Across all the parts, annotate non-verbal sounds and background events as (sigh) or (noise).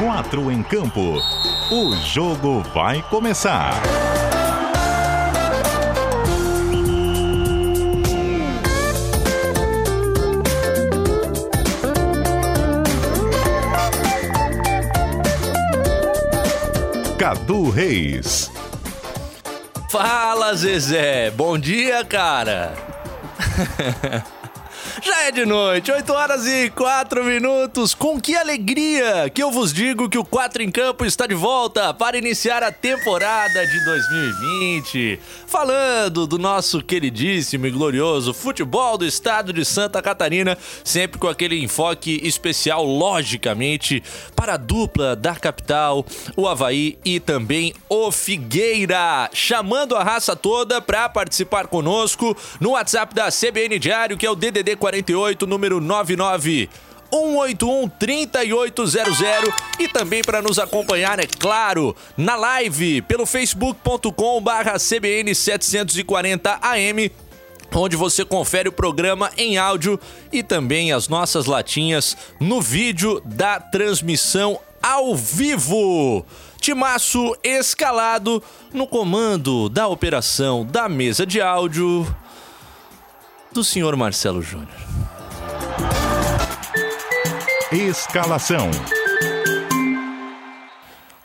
quatro em campo. O jogo vai começar. Cadu Reis. Fala, Zezé. Bom dia, cara. (laughs) É de noite, 8 horas e 4 minutos. Com que alegria que eu vos digo que o 4 em Campo está de volta para iniciar a temporada de 2020. Falando do nosso queridíssimo e glorioso futebol do estado de Santa Catarina, sempre com aquele enfoque especial, logicamente, para a dupla da capital, o Havaí e também o Figueira. Chamando a raça toda para participar conosco no WhatsApp da CBN Diário, que é o DDD 40 48, número 99. 181 3800 e também para nos acompanhar, é claro, na live pelo facebook.com barra CBN 740 AM onde você confere o programa em áudio e também as nossas latinhas no vídeo da transmissão ao vivo. Timaço escalado no comando da operação da mesa de áudio do senhor Marcelo Júnior. Escalação.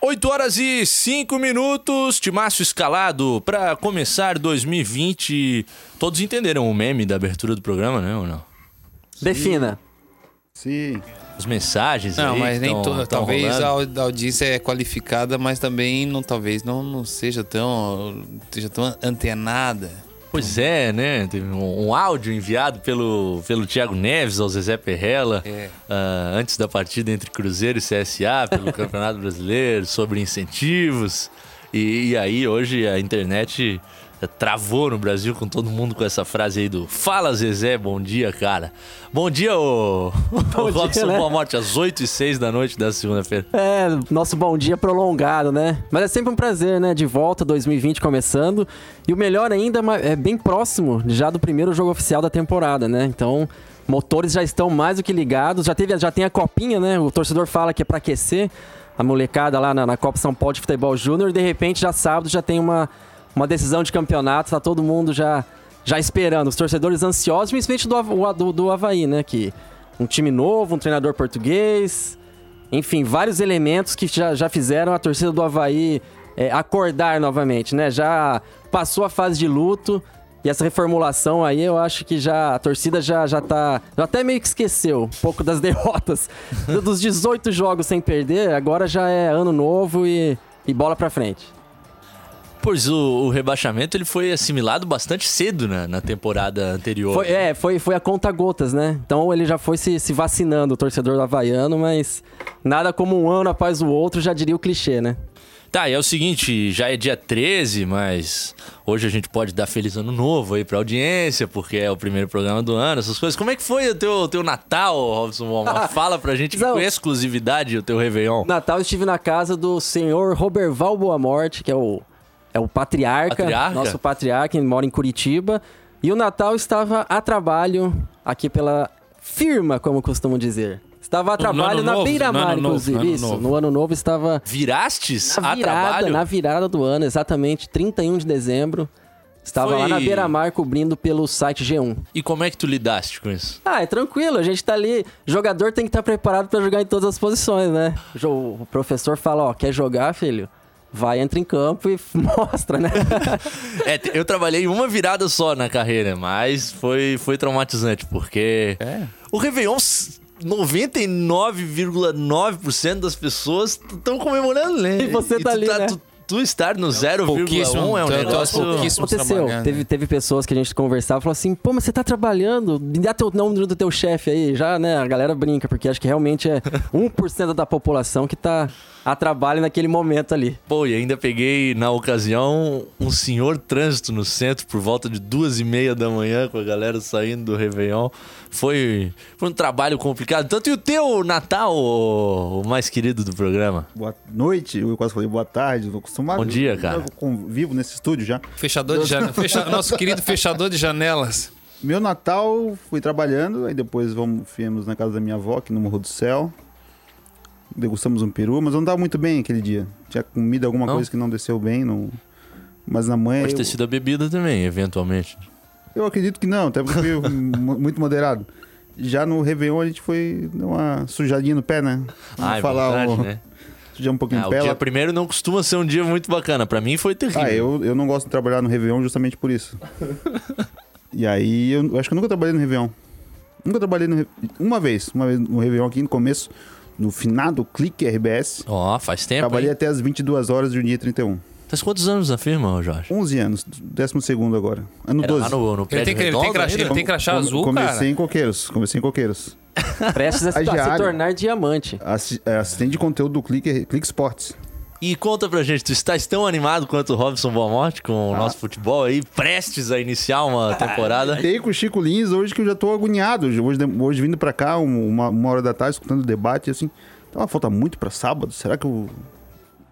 8 horas e 5 minutos, Timácio escalado para começar 2020. Todos entenderam o meme da abertura do programa, né, ou não? Defina. Sim. As mensagens Não, aí mas nem toda. Talvez a, rolando. a audiência é qualificada, mas também não, talvez não, não seja tão, seja tão antenada. Pois é, né? Teve um, um áudio enviado pelo, pelo Thiago Neves ao Zezé Perrella É. ah, antes da partida entre Cruzeiro e CSA pelo (laughs) Campeonato Brasileiro sobre incentivos. E, e aí hoje a internet travou no Brasil com todo mundo com essa frase aí do Fala Zezé, bom dia, cara. Bom dia, ô, (laughs) dia, Robson né? Boa Morte, às 8 e 6 da noite da segunda-feira. É, nosso bom dia prolongado, né? Mas é sempre um prazer, né? De volta, 2020 começando. E o melhor ainda é bem próximo já do primeiro jogo oficial da temporada, né? Então, motores já estão mais do que ligados. Já, teve, já tem a copinha, né? O torcedor fala que é pra aquecer a molecada lá na, na Copa São Paulo de Futebol Júnior. De repente, já sábado, já tem uma, uma decisão de campeonato. Tá todo mundo já, já esperando. Os torcedores ansiosos, principalmente do, do, do Havaí, né? Que um time novo, um treinador português. Enfim, vários elementos que já, já fizeram a torcida do Havaí é, acordar novamente, né? Já passou a fase de luto e essa reformulação aí eu acho que já a torcida já, já tá. Já até meio que esqueceu um pouco das (laughs) derrotas. Do- Dos 18 jogos sem perder, agora já é ano novo e, e bola pra frente. Pois o, o rebaixamento ele foi assimilado bastante cedo na, na temporada anterior. Foi, é, foi, foi a conta gotas, né? Então ele já foi se, se vacinando, o torcedor do Havaiano, mas nada como um ano após o outro, já diria o clichê, né? Tá, e é o seguinte, já é dia 13, mas hoje a gente pode dar feliz ano novo aí pra audiência, porque é o primeiro programa do ano, essas coisas. Como é que foi o teu, teu Natal, Robson Walmart? (laughs) Fala pra gente Não. com exclusividade o teu Réveillon. Natal eu estive na casa do senhor Roberval Boa Morte, que é o, é o patriarca, Patriarca? nosso patriarca, ele mora em Curitiba. E o Natal estava a trabalho aqui pela firma, como costumam dizer. Estava a trabalho na novo, beira-mar, novo, inclusive. no ano Isso, novo. no ano novo estava Virastes na a virada, trabalho? na virada do ano, exatamente, 31 de dezembro. Estava Foi- lá na beira-mar cobrindo pelo site G1. E como é que tu lidaste com isso? Ah, é tranquilo, a gente tá ali. Jogador tem que estar preparado pra jogar em todas as posições, né? O professor fala, ó, quer jogar, filho? Vai, entra em campo e (laughs) mostra, né? É, eu trabalhei uma virada só na carreira, mas foi, foi traumatizante, porque É. o Réveillon, s- 99,9% das pessoas estão comemorando, né? E você tá tu ali, né? Tu, tu estar no 0,1 Pouquíssimo, é um tô negócio... pouquíssimo. Aconteceu. Teve, né? teve pessoas que a gente conversava e falou assim: pô, mas você tá trabalhando, me dá teu nome do teu chefe aí. Já, né? A galera brinca, porque acho que realmente é (laughs) 1% da população que tá a trabalho naquele momento ali. Pô, e ainda peguei, na ocasião, um senhor trânsito no centro por volta de duas e meia da manhã, com a galera saindo do Réveillon. Foi, foi um trabalho complicado. Tanto e o teu Natal, o, o mais querido do programa? Boa noite, eu quase falei boa tarde, tô acostumado. Bom dia, cara. Eu convivo nesse estúdio já. Fechador de janelas. Nosso querido fechador de janelas. Meu Natal, fui trabalhando, aí depois vamos, viemos na casa da minha avó, aqui no Morro do Céu. degustamos um peru, mas eu não tava muito bem aquele dia. Tinha comido alguma Não? coisa que não desceu bem, não... Mas na manhã Pode eu, ter sido a bebida também, eventualmente. Eu acredito que não, até porque muito moderado. Já no Réveillon a gente foi dar uma sujadinha no pé, né? Vamos Ah, é falar verdade, o... né? Sujar um pouquinho Ah, o o pé. dia lá- primeiro não costuma ser um dia muito bacana. Pra mim foi terrível. Ah, eu, eu não gosto de trabalhar no Réveillon justamente por isso. e aí, eu, eu acho que eu nunca trabalhei no Réveillon. Nunca trabalhei no Uma vez, uma vez no Réveillon aqui no começo, no finado Clique RBS. Ó, faz tempo, trabalhei hein? até as 22 horas do dia 31. Faz quantos anos na firma, Jorge? 11 anos, 12 agora. Ano Era 12. lá no, no Ele tem, que- ele tem crachá, ele tem crachá azul, comecei cara. em coqueiros, comecei em coqueiros. (laughs) Prestes a, se- a se tornar diamante. É, Assistente de conteúdo do Clique, Clique Sports. E conta pra gente, tu estás tão animado quanto o Robson Boamorte com o nosso futebol aí, prestes a iniciar uma temporada? Dei com o Chico Lins hoje que eu já tô agoniado. Hoje, hoje vindo pra cá, um- uma, uma hora da tarde, escutando o debate, assim. Então, falta muito pra sábado. Será que eu.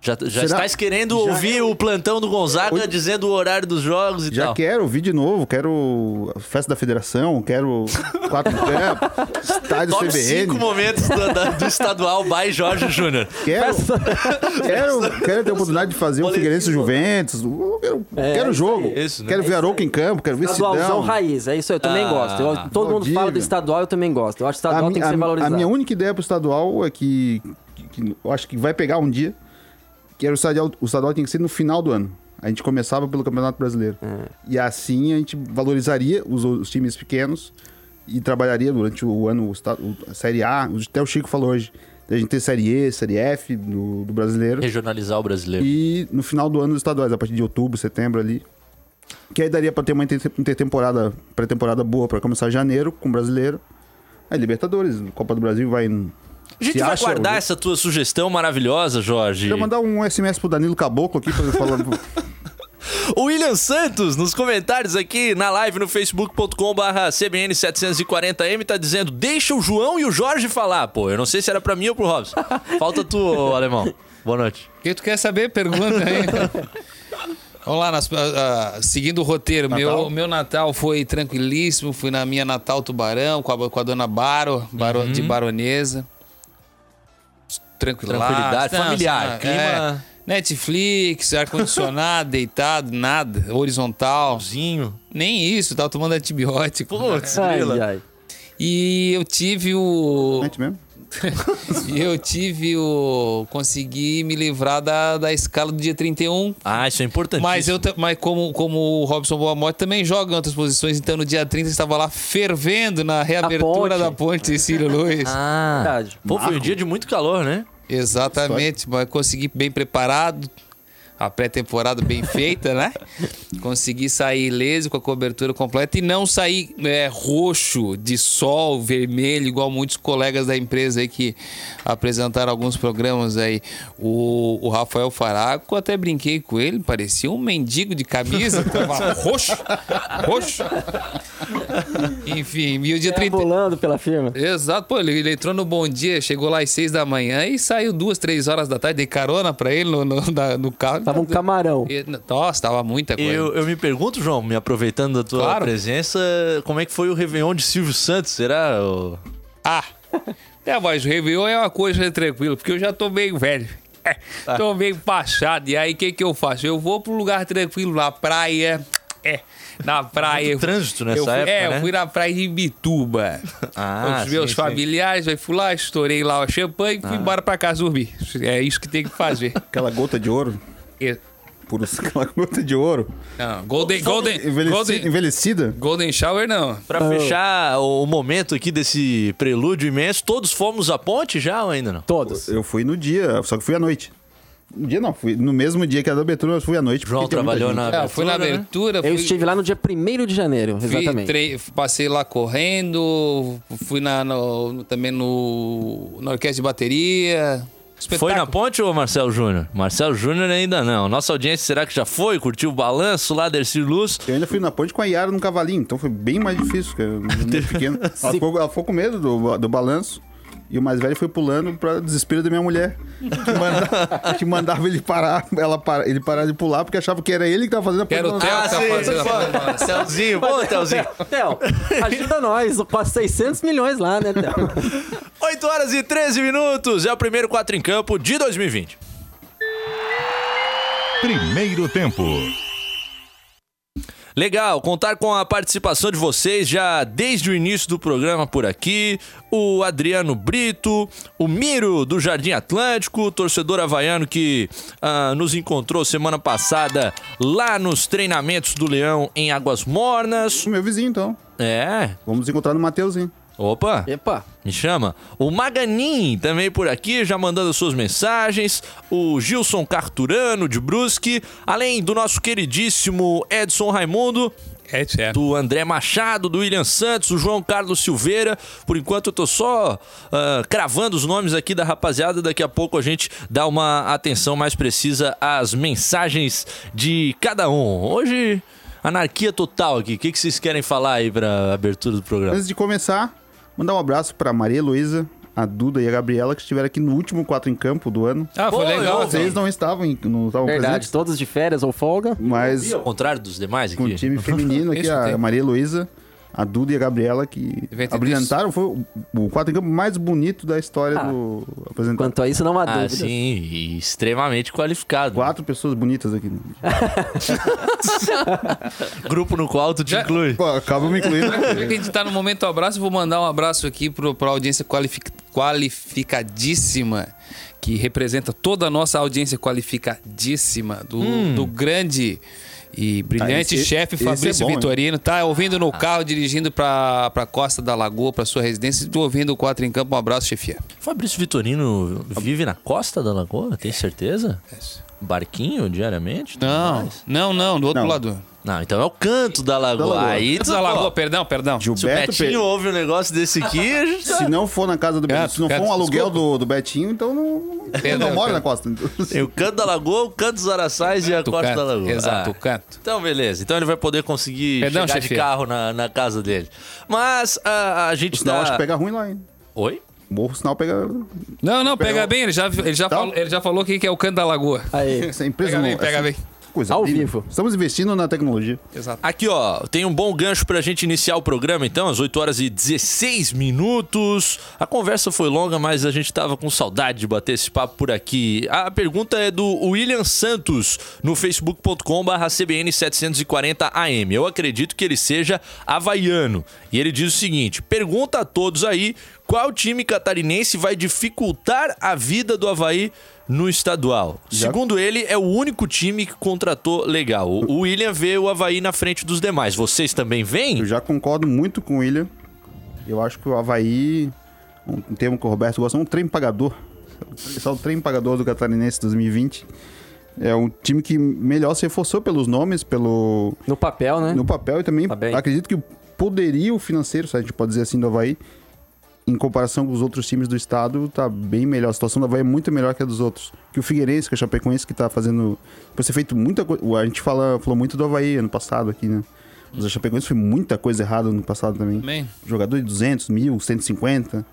Já, já Será- estás querendo Já ouvir o plantão do Gonzaga Hoje- dizendo o horário dos jogos e Já tal? quero ouvir de novo, quero a festa da federação, quero quatro (laughs) pé, estádio Top 5 CBN. momentos do, da- do estadual by Jorge Júnior. Quero, (laughs) quero, quero ter a oportunidade de fazer um Boletim. Figueirense Juventus. Eu Quero, É, quero jogo. isso, né? Quero ver Arouca em campo, quero ver Estadualzão raiz, é isso aí, eu também Ah, gosto. Eu- todo mundo fala do estadual, eu também gosto. Eu acho que o A, estadual mi- tem que a- ser a valorizado. minha única ideia pro estadual é que, que- que eu acho que vai pegar um dia, que era o estadual, o estadual tem que ser no final do ano. A gente começava pelo Campeonato Brasileiro. É. E assim a gente valorizaria os, os times pequenos e trabalharia durante o ano o, a Série A. Até o Chico falou hoje. A gente ter Série E, Série F do, do brasileiro. Regionalizar o brasileiro. E no final do ano os estaduais, a partir de outubro, setembro ali. Que aí daria pra ter uma inter- intertemporada, pré-temporada boa pra começar janeiro com o brasileiro. Aí Libertadores, Copa do Brasil vai em. A gente Se vai acha- guardar essa tua sugestão maravilhosa, Jorge. Queria mandar um SMS pro Danilo Caboclo aqui pra ele falar. (laughs) O William Santos, nos comentários aqui na live no facebook.com/barra CBN740M, tá dizendo: deixa o João e o Jorge falar. Pô, eu não sei se era pra mim ou pro Robson. (laughs) Falta tu, ô, alemão. Boa noite. O que tu quer saber? Pergunta aí. (laughs) Vamos lá, nas- ah, ah, seguindo o roteiro. Meu, Natal? meu Natal foi tranquilíssimo. Fui na minha Natal Tubarão com a, com a dona Baro, Baro- de Baronesa. Tranquilidade, familiar, clima- Netflix, ar-condicionado, (laughs) deitado, nada. Horizontal. Zinho. Nem isso, tava tomando antibiótico. Putz, Ai, ai. E eu tive o. Gente mesmo? (laughs) E eu tive o. Consegui me livrar da, da escala do dia 31. Ah, isso é importante. Mas, eu, mas como, como o Robson Boamote também joga em outras posições, então no dia 30 estava lá fervendo na reabertura ponte. da ponte Cecílio Luiz. Ah, Verdade. pô, foi um dia de muito calor, né? Exatamente, mas consegui bem preparado, a pré-temporada bem (laughs) feita, né? Consegui sair ileso com a cobertura completa e não sair é, roxo, de sol, vermelho, igual muitos colegas da empresa aí que apresentaram alguns programas aí. O, o Rafael Faraco, até brinquei com ele, parecia um mendigo de camisa, (laughs) tava roxo, roxo. Enfim, e o dia 30... Pulando pela firma. Exato, pô, ele, ele entrou no Bom Dia, chegou lá às seis da manhã e saiu duas, três horas da tarde, dei carona pra ele no, no, na- no carro. Tava um camarão. E- Nossa, tava muita coisa. Eu, eu me pergunto, João, me aproveitando da tua Claro. presença, como é que foi o Réveillon de Silvio Santos? Será? ô? Ah, é, mas o Réveillon é uma coisa tranquila, porque eu já tô meio velho. É, Tá. (laughs) tô meio passado. E aí, o que que eu faço? Eu vou pro lugar tranquilo, na praia. É, na praia. Muito trânsito nessa eu fui, época, É, né? eu fui na praia de Bituba. (laughs) Ah, com os meus sim, sim. familiares, aí fui lá, estourei lá o champanhe e fui embora pra casa dormir. É isso que tem que fazer. Aquela gota de ouro. E- Por aquela (laughs) gota de ouro. Não, Golden, Golden, Envelheci- Golden, Envelhecida. Golden Shower não. Pra fechar o momento aqui desse prelúdio imenso, todos fomos à ponte já ou ainda não? Todos. Eu fui no dia, só que fui à noite. No dia não, fui no mesmo dia que a da abertura, mas fui à noite. João trabalhou na É, eu fui na abertura, né? abertura, Eu fui, estive lá no dia 1 de janeiro, fui exatamente. tre- passei lá correndo, fui na, no- no- também no, na orquestra de bateria. Foi na ponte ou Marcelo Júnior? Marcelo Júnior ainda não. Nossa audiência será que já foi? Curtiu o balanço lá, Dercy Luz? Eu ainda fui na ponte com a Yara num cavalinho, então foi bem mais difícil, eu pequeno. (laughs) Ela ficou, ela ficou com medo do, do balanço. E o mais velho foi pulando pra desespero da minha mulher. Que, manda- (laughs) que mandava ele parar, ela para, ele parar de pular, porque achava que era ele que tava fazendo a Que era o Theo que tá fazendo a. Telzinho, pô, Telzinho. Theo, ajuda nós. Quase 600 milhões lá, né, Theo? (laughs) 8 horas e 13 minutos. É o primeiro 4 em campo de 2020. Primeiro tempo. Legal, contar com a participação de vocês já desde o início do programa por aqui. O Adriano Brito, o Miro do Jardim Atlântico, torcedor havaiano que ah, nos encontrou semana passada lá nos treinamentos do Leão em Águas Mornas. O meu vizinho, então. É, Vamos encontrar no Mateuzinho. Opa. Epa! Me chama. O Maganin também por aqui, já mandando as suas mensagens. O Gilson Carturano de Brusque. Além do nosso queridíssimo Edson Raimundo. É, certo. Do André Machado, do William Santos, o João Carlos Silveira. Por enquanto eu tô só ah, cravando os nomes aqui da rapaziada. Daqui a pouco a gente dá uma atenção mais precisa às mensagens de cada um. Hoje, anarquia total aqui. O que, que vocês querem falar aí pra abertura do programa? Antes de começar, mandar um abraço pra Maria Heloísa, a Duda e a Gabriela, que estiveram aqui no último 4 em campo do ano. Ah, foi Pô, legal. eu- Vocês não estavam, em- não estavam Verdade, presentes, todos de férias ou folga. mas Ao contrário dos demais com o aqui. time (laughs) feminino aqui, a. Maria Heloísa, a Duda e a Gabriela, que abrilhantaram. Foi o- o 4 em campo mais bonito da história Ah. do apresentador. Quanto a isso, não há Ah, dúvida. sim, e extremamente qualificado. Quatro pessoas bonitas aqui. (laughs) (laughs) Grupo no qual tu te Já- inclui. Pô, acaba me incluindo. Já que a gente tá no momento abraço, eu vou mandar um abraço aqui pro, pra audiência qualific- qualificadíssima, que representa toda a nossa audiência qualificadíssima, do, do grande e brilhante Ah, esse- chefe é Fabrício bom, hein? Vitorino. Tá ouvindo no carro, dirigindo pra, pra Costa da Lagoa, pra sua residência, tô ouvindo o 4 em Campo. Um abraço, chefia. Fabrício Vitorino vive na costa da lagoa, tem certeza? Barquinho diariamente? Não, não, não, do outro Não. lado. Não, então é o canto da lagoa. Da lagoa. Aí da Lagoa, perdão, perdão. Se o Gilberto Betinho Pe- ouve um negócio desse aqui, a gente tá- Se não for na casa do Betinho, Gato, se não for gato, um aluguel do, do Betinho, então não, Perdão, não mora na costa. Então, tem o canto da lagoa, o canto dos araçais e a costa canto, da lagoa. Exato, Ah. o canto. Então, beleza. Então ele vai poder conseguir Perdão, chegar de chefe. carro na, na casa dele. Mas a, a gente Senão tá... acho que pega ruim lá, hein? Oi? Morro, sinal pega. Não, não, pega Pega- bem, ele já, ele já, Tá. falou, ele já falou que é o canto da Lagoa. Aí, Essa empresa Pega não- bem, pega essa bem. Coisa Ao vivo. Estamos investindo na tecnologia. Exato. Aqui, ó, tem um bom gancho pra gente iniciar o programa, então, às 8 horas e 16 minutos. A conversa foi longa, mas a gente tava com saudade de bater esse papo por aqui. A pergunta é do William Santos, no facebook.com/barra CBN 740AM. Eu acredito que ele seja havaiano. E ele diz o seguinte: pergunta a todos aí qual time catarinense vai dificultar a vida do Havaí no estadual. Já- Segundo ele, é o único time que contratou legal. O William vê o Havaí na frente dos demais. Vocês também Eu veem? já concordo muito com o William. Eu acho que o Havaí, um termo que o Roberto gosta, é um trem pagador. Esse é o trem pagador do Catarinense 2020. É um time que melhor se reforçou pelos nomes, pelo no papel, né? no papel e também Tá acredito que o poderio financeiro, se a gente pode dizer assim, do Havaí, em comparação com os outros times do estado, tá bem melhor. A situação do Havaí é muito melhor que a dos outros. Que o Figueirense, que é o Chapecoense, que tá fazendo. Pode ser feito muita coisa. A gente fala, falou muito do Havaí ano passado aqui, né? Mas a Chapecoense foi muita coisa errada no passado também. Também. Jogador de 200, mil, 150,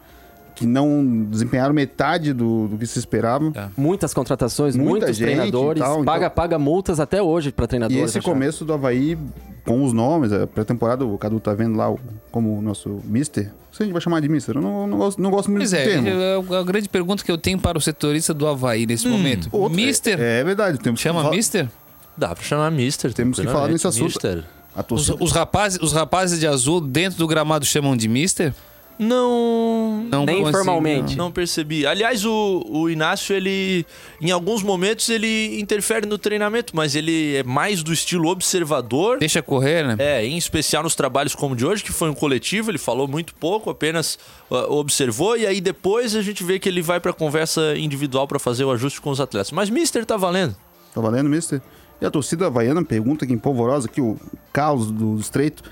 que não desempenharam metade do, do que se esperava. Tá. Muitas contratações, Muita muitos gente treinadores. e tal, então- paga, paga multas até hoje pra E treinadores. esse achar. começo do Havaí, com os nomes, a pré-temporada, o Cadu tá vendo lá o- como o nosso Mister. Se a gente vai chamar de Mister, eu não, não, gosto, não gosto muito Pois do é, termo. é a grande pergunta que eu tenho para o setorista do Havaí nesse momento. Outro- Mister? É, é verdade. Temos Chama que falar- Mister? Dá pra chamar Mister. Temos que falar nesse assunto. Mister. Os, os rapazes, os rapazes de azul dentro do gramado chamam de Mister? Não. Não Nem formalmente. Não percebi. Aliás, o, o Inácio, ele. Em alguns momentos ele interfere no treinamento, mas ele é mais do estilo observador. Deixa correr, né? É, em especial nos trabalhos como o de hoje, que foi um coletivo, ele falou muito pouco, apenas uh, observou, e aí depois a gente vê que ele vai pra conversa individual pra fazer o ajuste com os atletas. Mas Mister tá valendo. tá valendo, Mister? E a torcida havaiana pergunta aqui em Polvorosa, aqui o Carlos do Estreito,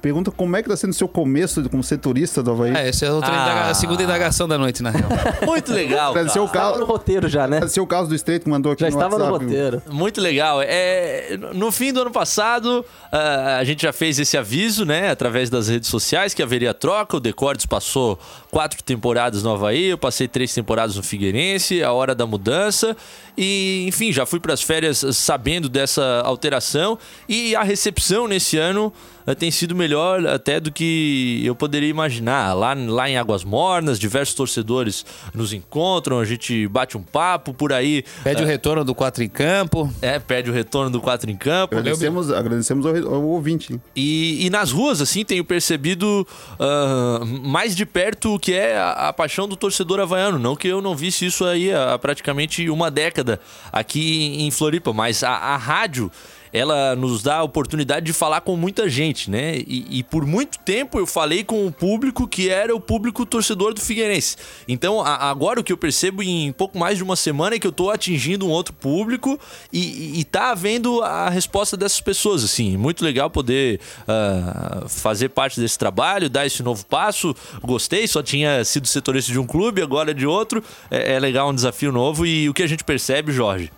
pergunta como é que tá sendo o seu começo como setorista do Havaí. É, essa é outra Ah. indaga- a segunda indagação da noite, na real. (laughs) Muito legal. Cara. o Estava no roteiro já, né? Agradecer o Carlos do Estreito que mandou aqui Já no estava no roteiro. Muito legal. É, no fim do ano passado, ah, a gente já fez esse aviso, né? Através das redes sociais, que haveria troca. O Decordes passou quatro temporadas no Havaí, eu passei três temporadas no Figueirense, a hora da mudança. E, enfim, já fui para as férias sabendo dessa alteração. E a recepção nesse ano tem sido melhor até do que eu poderia imaginar. Lá, lá em Águas Mornas, diversos torcedores nos encontram, a gente bate um papo por aí. Pede o retorno do 4 em campo. É, pede o retorno do 4 em campo. Agradecemos, agradecemos ao, ao ouvinte. E, e nas ruas, assim, tenho percebido ah, mais de perto o que é a, a paixão do torcedor havaiano. Não que eu não visse isso aí há praticamente uma década aqui em Floripa, mas a, a rádio ela nos dá a oportunidade de falar com muita gente, né? E, e, por muito tempo eu falei com o público que era o público torcedor do Figueirense. Então, a, agora o que eu percebo em pouco mais de uma semana é que eu tô atingindo um outro público e, e, tá havendo a resposta dessas pessoas, assim. Muito legal poder uh, fazer parte desse trabalho, dar esse novo passo. Gostei, só tinha sido setorista de um clube, agora de outro. É, é legal, um desafio novo e o que a gente percebe, Jorge,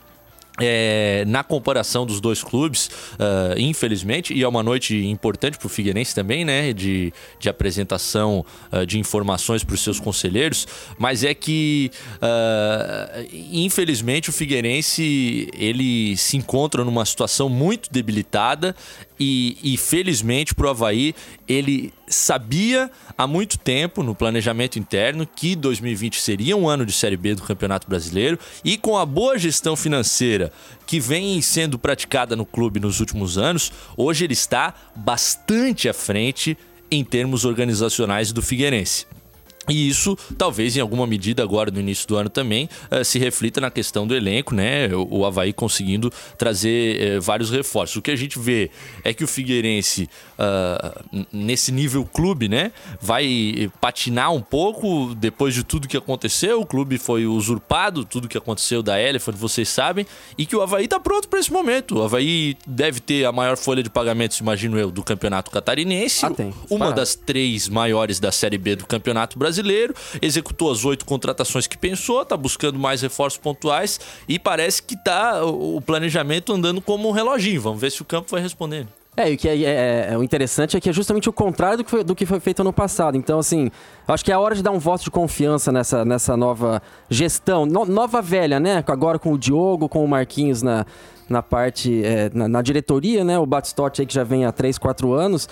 é, na comparação dos dois clubes, uh, infelizmente, e é uma noite importante para o Figueirense também, né? De, de apresentação uh, de informações para os seus conselheiros, mas é que, uh, infelizmente, o Figueirense ele se encontra numa situação muito debilitada e, e felizmente para o Havaí, ele sabia há muito tempo no planejamento interno que 2020 seria um ano de Série B do Campeonato Brasileiro e com a boa gestão financeira que vem sendo praticada no clube nos últimos anos, hoje ele está bastante à frente em termos organizacionais do Figueirense. E isso, talvez em alguma medida agora no início do ano também, uh, se reflita na questão do elenco, né? O, o Havaí conseguindo trazer uh, vários reforços. O que a gente vê é que o Figueirense, uh, nesse nível clube, né? Vai patinar um pouco depois de tudo que aconteceu. O clube foi usurpado, tudo que aconteceu da Elephant, vocês sabem. E que o Havaí está pronto para esse momento. O Havaí deve ter a maior folha de pagamentos, imagino eu, do Campeonato Catarinense. Ah, tem. Uma das três maiores da Série B do Campeonato Brasileiro brasileiro, executou as oito contratações que pensou, está buscando mais reforços pontuais e parece que tá o planejamento andando como um reloginho. Vamos ver se o campo vai respondendo. É, e o que é, é, é, o interessante é que é justamente o contrário do que, foi, do que foi feito no passado. Então, assim, acho que é a hora de dar um voto de confiança nessa, nessa nova gestão. No, nova velha, né? Agora com o Diogo, com o Marquinhos na, na parte, é, na, na, diretoria, né? O Batistotti aí que já vem há 3, 4 anos.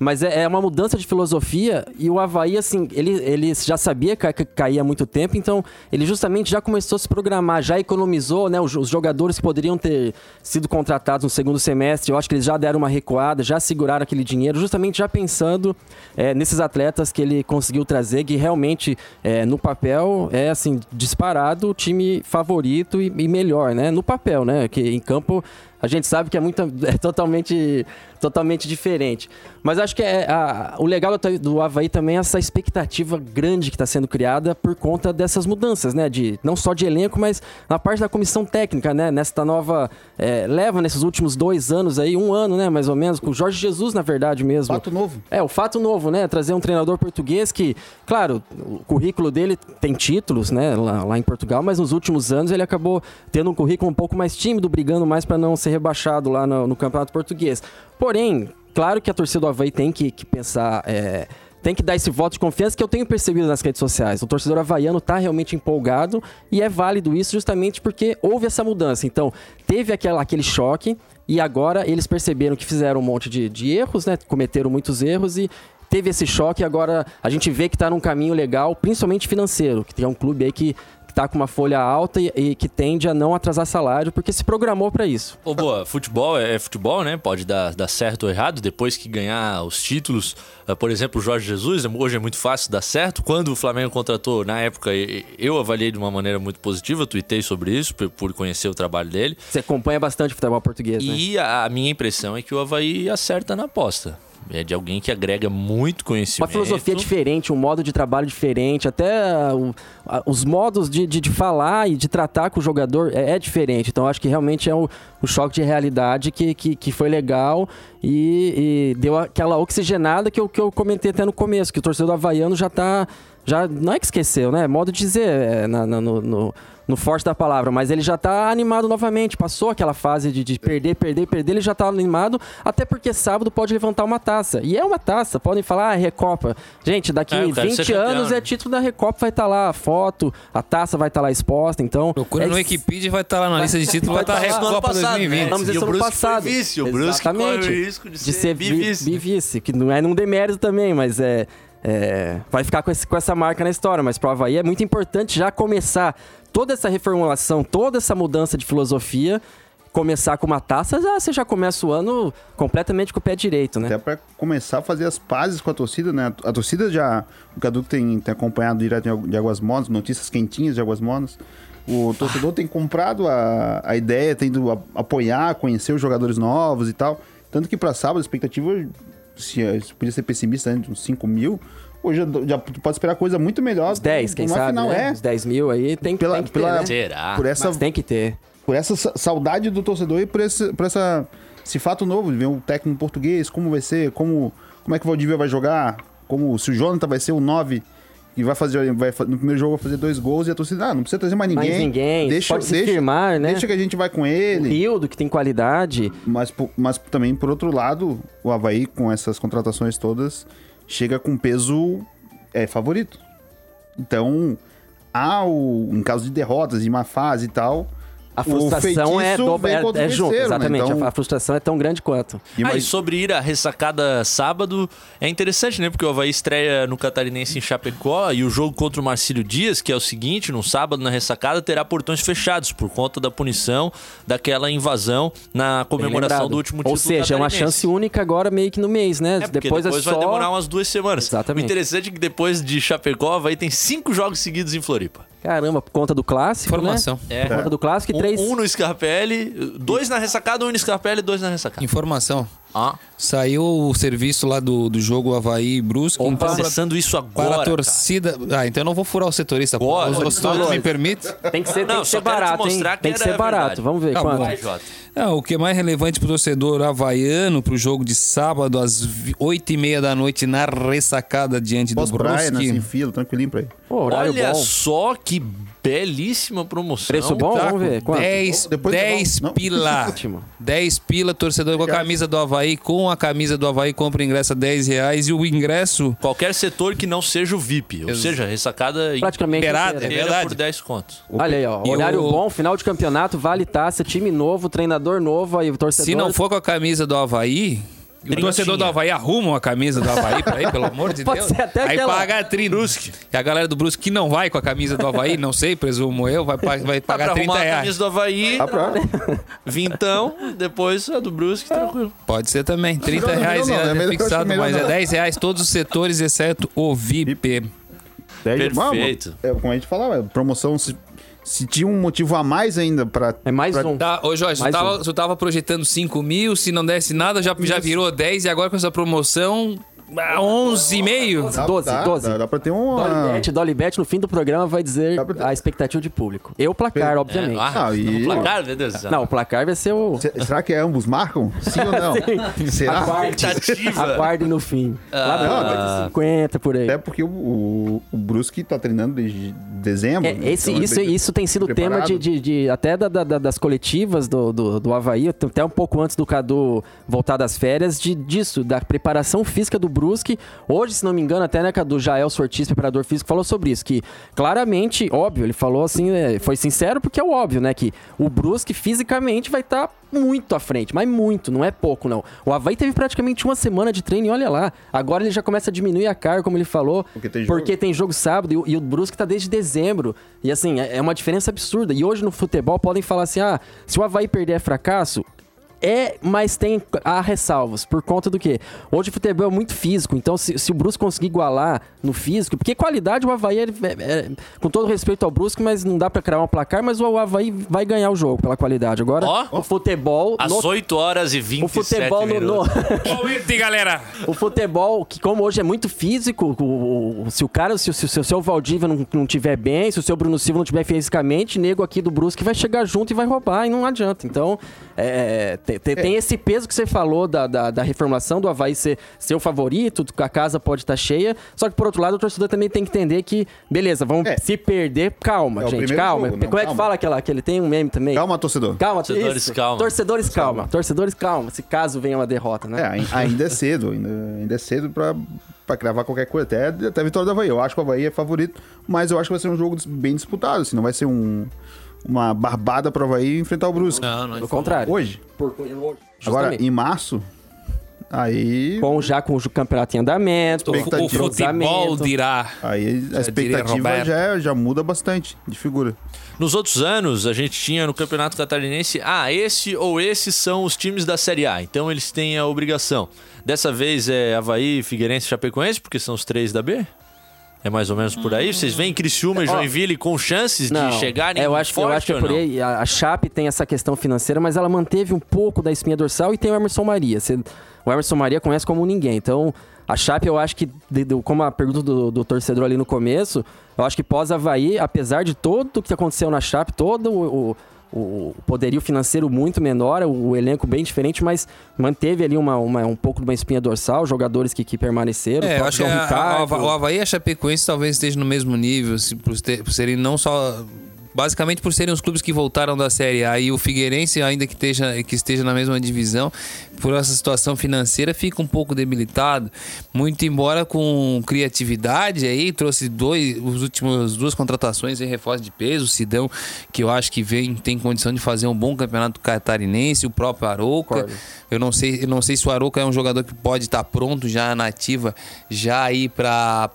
Mas é, é, uma mudança de filosofia e o Havaí, assim, ele, ele já sabia que caía há muito tempo, então ele justamente já começou a se programar, já economizou, né? Os, os, jogadores que poderiam ter sido contratados no segundo semestre, eu acho que eles já deram uma recuada, já seguraram aquele dinheiro, justamente já pensando é, nesses atletas que ele conseguiu trazer, que realmente, é, no papel, é, assim, disparado o time favorito e, e melhor, né? No papel, né? Que em campo a gente sabe que é, muito, é totalmente, totalmente diferente. Mas acho que é, a, o legal do, do Havaí também é essa expectativa grande que está sendo criada por conta dessas mudanças, né? De, não só de elenco, mas na parte da comissão técnica, né? Nesta nova. É, leva nesses últimos dois anos aí, um ano, né? Mais ou menos, com o Jorge Jesus, na verdade mesmo. Fato novo. É, o fato novo, né? Trazer um treinador português que, claro, o currículo dele tem títulos, né? Lá, lá em Portugal, mas nos últimos anos ele acabou tendo um currículo um pouco mais tímido, brigando mais para não ser rebaixado lá no, no Campeonato Português. Porém, claro que a torcida do Havaí tem que, que pensar. É, tem que dar esse voto de confiança que eu tenho percebido nas redes sociais. O torcedor havaiano está realmente empolgado e é válido isso justamente porque houve essa mudança. Então, teve aquela, aquele choque e agora eles perceberam que fizeram um monte de, de erros, né? Cometeram muitos erros e teve esse choque. Agora a gente vê que está num caminho legal, principalmente financeiro, que tem um clube aí que está com uma folha alta e, e, que tende a não atrasar salário, porque se programou para isso. Ô, boa, futebol é, é, futebol, né? Pode dar, dar certo ou errado. Depois que ganhar os títulos, uh, por exemplo, o Jorge Jesus, hoje é muito fácil dar certo. Quando o Flamengo contratou, na época, eu avaliei de uma maneira muito positiva, tuitei sobre isso, por, conhecer o trabalho dele. Você acompanha bastante o futebol português, né? E a, a minha impressão é que o Havaí acerta na aposta. É de alguém que agrega muito conhecimento. Uma filosofia diferente, um modo de trabalho diferente, até uh, os modos de, de, de, falar e de tratar com o jogador é, é diferente. Então acho que realmente é um, um choque de realidade que, que, que foi legal e, e, deu aquela oxigenada que eu, que eu comentei até no começo, que o torcedor havaiano já está já não é que esqueceu, né? Modo de dizer, é, na, na, no, no, no forte da palavra, mas ele já tá animado novamente. Passou aquela fase de, de perder, perder, perder, ele já tá animado, até porque sábado pode levantar uma taça. E é uma taça, podem falar, ah, Recopa. Gente, daqui É, eu quero 20 ser campeão, anos né? é título da Recopa, vai estar lá a foto, a taça vai estar lá exposta, então... Procura é no Wikipedia e vai estar lá na lista de títulos, vai estar tá lá. Recopa Ano passado, 2020. né? Falamos E isso o Brusque passado. foi vice, o Brusque corre o Exatamente. risco de ser bi- bivice. bivice, que não é num demérito também, mas é, é, vai ficar com, esse- com essa marca na história. Mas pro Havaí é muito importante já começar toda essa reformulação, toda essa mudança de filosofia, começar com uma taça, você já começa o ano completamente com o pé direito, né? Até pra começar a fazer as pazes com a torcida, né? A torcida já. O Cadu tem, tem acompanhado direto de Águas Monas, notícias quentinhas de Águas Monas. O torcedor tem comprado a, a ideia, tem ido apoiar, conhecer os jogadores novos e tal. Tanto que pra sábado a expectativa, se, se podia ser pessimista, né, uns 5 mil, hoje já, pode esperar coisa muito melhor. Os 10, quem sabe, final, né? é. Os 10 mil aí tem, Pela- tem que ter, pela- né? Será? Por essa Mas tem que ter. por essa sa- saudade do torcedor e por esse, por essa, esse fato novo de ver o técnico português, como vai ser, como, como é que o Valdívia vai jogar, como se o Jonathan vai ser o 9 e vai fazer, vai, no primeiro jogo vai fazer dois gols e a torcida, ah, não precisa trazer mais ninguém. Mais ninguém, deixa, pode deixa, firmar, né? Deixa que a gente vai com ele. Rildo, que tem qualidade. Mas, mas também, por outro lado, o Havaí, com essas contratações todas, chega com peso é, favorito. Então, há o, em caso de derrotas, de má fase e tal. A frustração é, vem é, é junto, terceiro, né? exatamente. Então- A frustração é tão grande quanto. E Ah, mais- e sobre ir à ressacada sábado, é interessante, né? Porque o Havaí estreia no Catarinense em Chapecó e o jogo contra o Marcílio Dias, que é o seguinte, no sábado na ressacada terá portões fechados por conta da punição daquela invasão na comemoração do último título Ou seja, é uma chance única agora meio que no mês, né? É, depois, depois, é só... vai demorar umas duas semanas. Exatamente. O interessante é que depois de Chapecó, o Havaí tem cinco jogos seguidos em Floripa. Caramba, por conta do clássico, Informação. né? É. Por conta do clássico e Um, três... um no Scarpelli, dois na ressacada, um no Scarpelli e dois na ressacada. Informação. Ah, Saiu o serviço lá do, do jogo Havaí e Brusque. Opa. Então, pra, acessando isso agora, para a cara. torcida. Ah, então eu não vou furar o setorista. pô. Bora. O setorista me permite? Tem que ser, tem Não, que ser quero te barato, hein? Tem que ser barato. verdade. Vamos ver Tá quanto. Vai, Jota. Ah, o que é mais relevante pro torcedor havaiano pro jogo de sábado às vi- oito e meia da noite na ressacada diante do Pós-praia, né? Brusque. Sem fila, tranquilinho pra. Pô, horário Olha bom. só que belíssima promoção. Preço bom? Tá, Vamos ver. Quanto? 10, Depois 10 não- não. pila. (laughs) Ótimo. 10 pila, torcedor com a camisa do Havaí, com a camisa do Havaí, compra o ingresso a 10 reais. E o ingresso Qualquer setor que não seja o VIP, ou seja, ressacada Praticamente inteira. é verdade. por 10 contos. Olha aí, ó. Horário o- bom, final de campeonato, vale taça, time novo, treinador novo, aí o torcedor... Se não for com a camisa do Havaí, o Trintinha. torcedor do Havaí arruma a camisa do Havaí pra ir, pelo (laughs) amor de Pode Deus. ser até Aí aquela- paga 30. E a galera do Brusque que não vai com a camisa do Havaí, não sei, presumo eu, vai, vai Dá pagar pra 30 arrumar a reais. camisa do Havaí, Dá pra... vintão, depois a do Brusque, tranquilo. Pode ser também. 30 Melhor não, reais não, é é melhor- fixado, mas é não. 10 reais todos os setores, exceto o VIP. Perfeito. É, como a gente falava, é promoção, se, tinha um motivo a mais ainda pra... É mais pra- um. Tá, ô Jorge, tu Mais tava, um. tu tava projetando 5 mil, se não desse nada, já, já virou 10 e agora com essa promoção, ah, 11,5. Dá- 12, dá, 12. Dá, dá pra ter um... Dolly Dolly Bet no fim do programa vai dizer pra- a expectativa de público. Eu placar, obviamente. É, ah, Ah, e- no placar, meu Deus do céu. Não, o placar vai ser o... Se- Será que ambos marcam? Sim ou não? (laughs) Será? Aguarde, Expectativa. aguarde no fim. Lá não, pra 50 por aí. Até porque o, o, o Brusque tá treinando desde dezembro. É, né? esse, Então, isso, ele- isso tem sido tema preparado. de, de- de- até da- da- das coletivas do, do, do Havaí, até um pouco antes do Cadu voltar das férias, de, disso, da preparação física do Brusque. Hoje, se não me engano, até né, Cadu Jael Sortis, preparador físico, falou sobre isso, que claramente, óbvio, ele falou assim, é, foi sincero porque é o óbvio, né, que o Brusque fisicamente vai estar muito à frente, mas muito, não é pouco não. O Havaí teve praticamente uma semana de treino e olha lá, agora ele já começa a diminuir a carga, como ele falou, Porque tem jogo. porque tem jogo sábado e, o- e o Brusque tá desde dezembro. E assim, é é uma diferença absurda. E hoje no futebol podem falar assim: ah, se o Havaí perder é fracasso. É, mas tem há ressalvas. Por conta do quê? Hoje o futebol é muito físico. Então, se, se o Brusque conseguir igualar no físico, porque qualidade o Havaí, é, é- é- com todo respeito ao Brusque, mas não dá pra criar um placar, mas o Havaí vai ganhar o jogo pela qualidade. Agora, Ó. o futebol. Às no- 8 horas e o 27 futebol no- no, minutos. Palmeiras, galera! o futebol, que como hoje é muito físico, o- o- se o cara, se, o- se, o- se o seu Valdívia não, não tiver bem, se o seu Bruno Silva não tiver fisicamente, nego aqui do Brusque vai chegar junto e vai roubar, e não adianta. Então, é, Tem, tem- tem esse peso que você falou da, da, da reformulação do Havaí ser seu favorito, a casa pode estar cheia. Só que, por outro lado, o torcedor também tem que entender que, beleza, vamos É. se perder, calma, É gente, calma. jogo, não, Como é que calma. fala aquela, aquele tem um meme também? Calma, torcedor. Calma, Torcedores, isso. calma. Torcedores, calma. Torcedores, calma. Se caso venha uma derrota, né? É, ai- ainda é cedo, ainda, ainda é cedo pra, pra cravar qualquer coisa. Até, até a vitória do Havaí. Eu acho que o Havaí é favorito, mas eu acho que vai ser um jogo bem disputado. Assim, não vai ser um, uma barbada pro Havaí enfrentar o Brusque. Não, não. Pelo contrário. Hoje. Por- Agora, justamente. em março, aí, Com, já com o campeonato em andamento, O, futebol dirá. aí a expectativa já, já muda bastante de figura. Nos outros anos, a gente tinha no Campeonato Catarinense, ah, esse ou esses são os times da Série A, então eles têm a obrigação. Dessa vez é Havaí, Figueirense e Chapecoense, porque são os três da B? É mais ou menos por aí? Vocês veem Criciúma e Joinville com chances Não, de chegarem eu acho, que- eu forte acho que é por aí. A, a Chape tem essa questão financeira, mas ela manteve um pouco da espinha dorsal e tem o Emerson Maria. Você- o Emerson Maria conhece como ninguém. Então, a Chape, eu acho que, como a pergunta do, do torcedor ali no começo, eu acho que pós-Havaí, apesar de tudo o que aconteceu na Chape, todo o, o- o poderio financeiro muito menor, o, elenco bem diferente, mas manteve ali uma, uma- um pouco de uma espinha dorsal, jogadores que, que permaneceram. o É, eu acho que a- a- Ricardo. o Havaí e a Chapecoense talvez estejam no mesmo nível, se- por, ter- por serem não só. Basicamente por serem os clubes que voltaram da Série A e o Figueirense, ainda que esteja, que esteja na mesma divisão, por essa situação financeira, fica um pouco debilitado. Muito embora com criatividade aí, trouxe dois, os últimos duas contratações em reforço de peso, o Sidão, que eu acho que vem, tem condição de fazer um bom campeonato catarinense, o próprio Arouca. Eu não sei, eu não sei se o Arouca é um jogador que pode estar pronto já na ativa, já aí para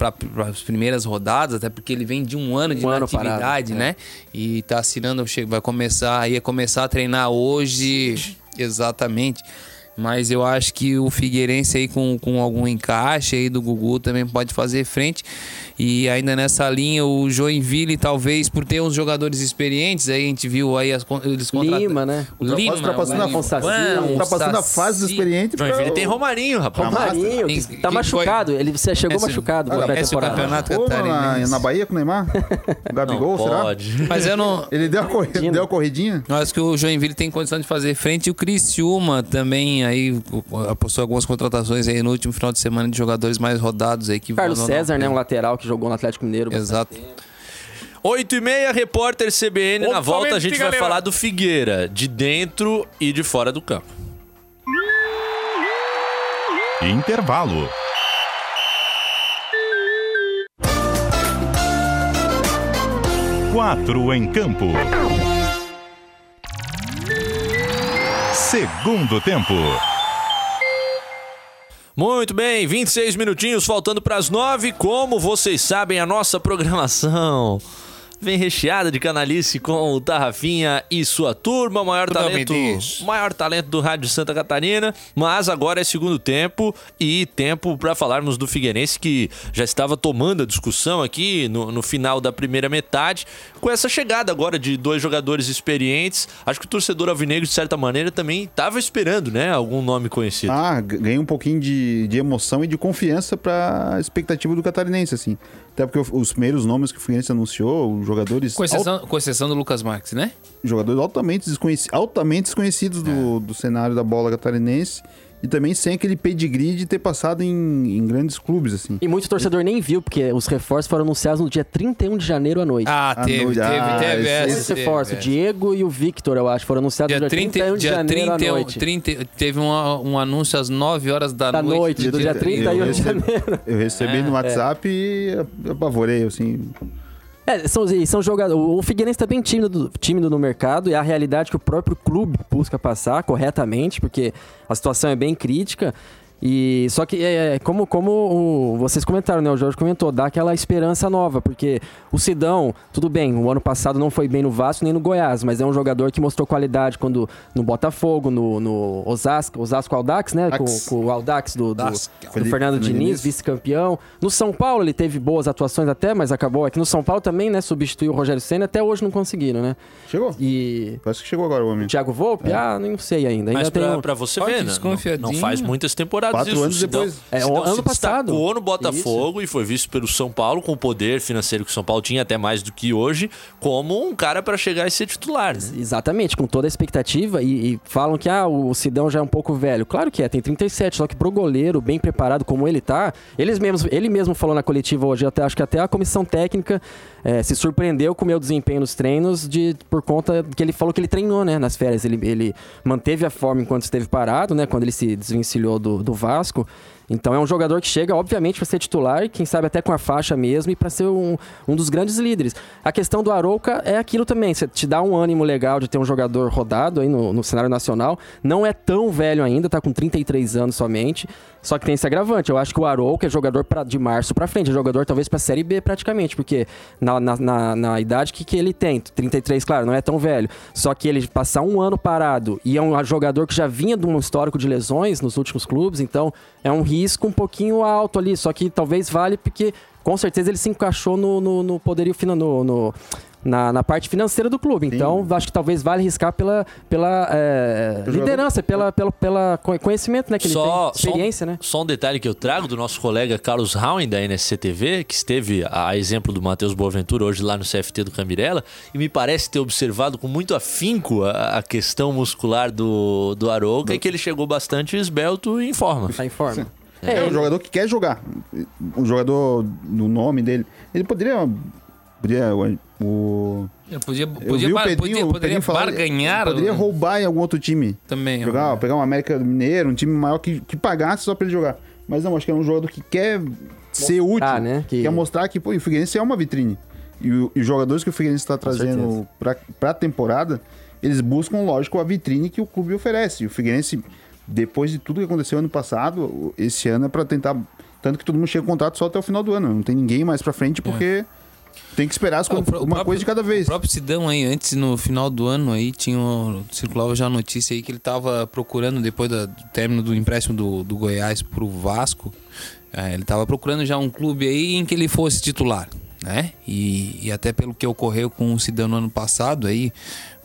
as primeiras rodadas, até porque ele vem de um ano de Um ano atividade, parado, é. né? E tá assinando, vai começar, ia começar a treinar hoje, exatamente. Mas eu acho que o Figueirense aí com, com algum encaixe aí do Gugu também pode fazer frente. E ainda nessa linha, o Joinville, talvez, por ter uns jogadores experientes, aí a gente viu aí as, eles contratam- Lima, né? O Lima, Ultrapassando a- o Lima. Saci, Mano, Tá passando a fase do experiente pra... Joinville tem Romarinho, rapaz. Romarinho, que tá foi? machucado. Ele você chegou Esse- machucado pra é o pré-temporada. campeonato Pô, na, na Bahia com o Neymar? (laughs) O Gabigol, Não será? pode. Mas eu não. Ele deu a, corri- deu a corridinha? Eu acho que o Joinville tem condição de fazer frente. E o Criciúma também aí apostou algumas contratações aí no último final de semana de jogadores mais rodados aí que Carlos César, né? Um lateral que jogou no Atlético Mineiro. Exato. 8 e meia, repórter CBN. Na Opa, volta a gente vai galera. falar do Figueira, de dentro e de fora do campo. Intervalo. Quatro em campo. Segundo tempo. Muito bem, 26 minutinhos faltando para as 9. Como vocês sabem, a nossa programação vem recheada de canalice com o Tarrafinha e sua turma, o maior Tu não me talento, maior talento do Rádio Santa Catarina. Mas agora é segundo tempo e tempo para falarmos do Figueirense que já estava tomando a discussão aqui no, no final da primeira metade, com essa chegada agora de dois jogadores experientes. Acho que o torcedor alvinegro de certa maneira também estava esperando, né, algum nome conhecido. Ah, ganhei um pouquinho de, de emoção e de confiança pra expectativa do catarinense, assim. Até porque os primeiros nomes que o Fluminense anunciou, os jogadores, Com exceção, com exceção do Lucas Marques, né? jogadores altamente, desconheci- altamente desconhecidos do, do cenário da bola catarinense e também sem aquele pedigree de ter passado em, em grandes clubes, assim. E muito torcedor nem viu, porque os reforços foram anunciados no dia 31 de janeiro à noite. Ah, Ah, teve, no- teve, ah, teve esse- essa. Esses teve, reforços, o é. Diego e o Victor, eu acho, foram anunciados Dia no dia 30, 31 de dia janeiro à 31, noite. 30, teve um, um anúncio às 9 horas da, Da noite, do dia Eu 31 de recebi- janeiro. Eu recebi no WhatsApp e apavorei, assim. É, são, são jogadores. O Figueirense tá bem tímido, tímido no mercado e é a realidade que o próprio clube busca passar corretamente, porque a situação é bem crítica. E só que é, é, como, como o- vocês comentaram, né? O Jorge comentou, dá aquela esperança nova, porque o Sidão, tudo bem, o ano passado não foi bem no Vasco nem no Goiás, mas é um jogador que mostrou qualidade quando no Botafogo, no, no Osasco, Osasco Aldax, né? Com, com o Aldax do, do, do Felipe Fernando Diniz. Vice-campeão. No São Paulo ele teve boas atuações até, mas acabou aqui no São Paulo também, né? Substituiu o Rogério Senna, até hoje não conseguiram, né? Chegou? E Parece que chegou agora o homem. Thiago Volpe, ah, não sei ainda. ainda Mas tem pra, um- pra você ver, né? não, não faz muitas temporadas Quatro isso. anos depois. É, Sidão ano se passado. destacou no Botafogo e foi visto pelo São Paulo com o poder financeiro que o São Paulo tinha até mais do que hoje, como um cara para chegar e ser titular, né? Exatamente, com toda a expectativa. E, e falam que ah, o Sidão já é um pouco velho. Claro que é, tem 37, só que pro goleiro, bem preparado como ele tá, eles mesmos, ele mesmo falou na coletiva hoje, até, acho que até a comissão técnica eh, se surpreendeu com o meu desempenho nos treinos de, por conta que ele falou que ele treinou, né, nas férias. Ele, ele manteve a forma enquanto esteve parado, né, quando ele se desvencilhou do, do Vasco. Então é um jogador que chega, obviamente, para ser titular, quem sabe até com a faixa mesmo, e para ser um, um dos grandes líderes. A questão do Arouca é aquilo também, você te dá um ânimo legal de ter um jogador rodado aí no, no cenário nacional. Não é tão velho ainda, tá com 33 anos somente. Só que tem esse agravante. Eu acho que o Arouca é jogador pra, de março pra frente, é jogador talvez pra Série B praticamente, porque na, na, na, na idade que, que ele tem, 33, claro, não é tão velho. Só que ele passar um ano parado e é um jogador que já vinha de um histórico de lesões nos últimos clubes, então é um risco um pouquinho alto ali. Só que talvez vale porque com certeza ele se encaixou no, no, no poderio final. No, no- na, na parte financeira do clube. Então, acho que talvez vale arriscar pela, pela é, Pelo liderança, pela, pela, pela co- conhecimento né, que ele Só, tem, experiência, só, um, né? só um detalhe que eu trago do nosso colega Carlos Howen, da NSCTV, que esteve, a a exemplo do Matheus Boaventura, hoje lá no CFT do Camirela, e me parece ter observado com muito afinco a, a questão muscular do, do Arouca e que ele chegou bastante esbelto e em forma. Tá em forma. É, um jogador que quer jogar. Um jogador do nome dele. Ele poderia. Poderia. O, o- Eu podia, eu podia, bar- Pedrinho, podia, o poderia falar. barganhar Poderia o- roubar em algum outro time. também. Jogar, pegar um América Mineiro, um time maior que, que pagasse só pra ele jogar. Mas não, acho que é um jogador que quer ser útil. né? Que- Quer mostrar que pô, o Figueirense é uma vitrine. E, o- e os jogadores que o Figueirense está trazendo pra, pra temporada, eles buscam, lógico, a vitrine que o clube oferece. E o Figueirense, depois de tudo que aconteceu ano passado, esse ano é pra tentar. Tanto que todo mundo chega com contrato só até o final do ano. Não tem ninguém mais pra frente porque tem que esperar as Ah, o coisas- o uma próprio- coisa de cada vez. O próprio Sidão aí, antes, no final do ano, aí tinha circulava já a notícia aí que ele tava procurando, depois da- do término do empréstimo do, do Goiás pro Vasco, é, ele tava procurando já um clube aí em que ele fosse titular. Né? E, e até pelo que ocorreu com o Sidão no ano passado, aí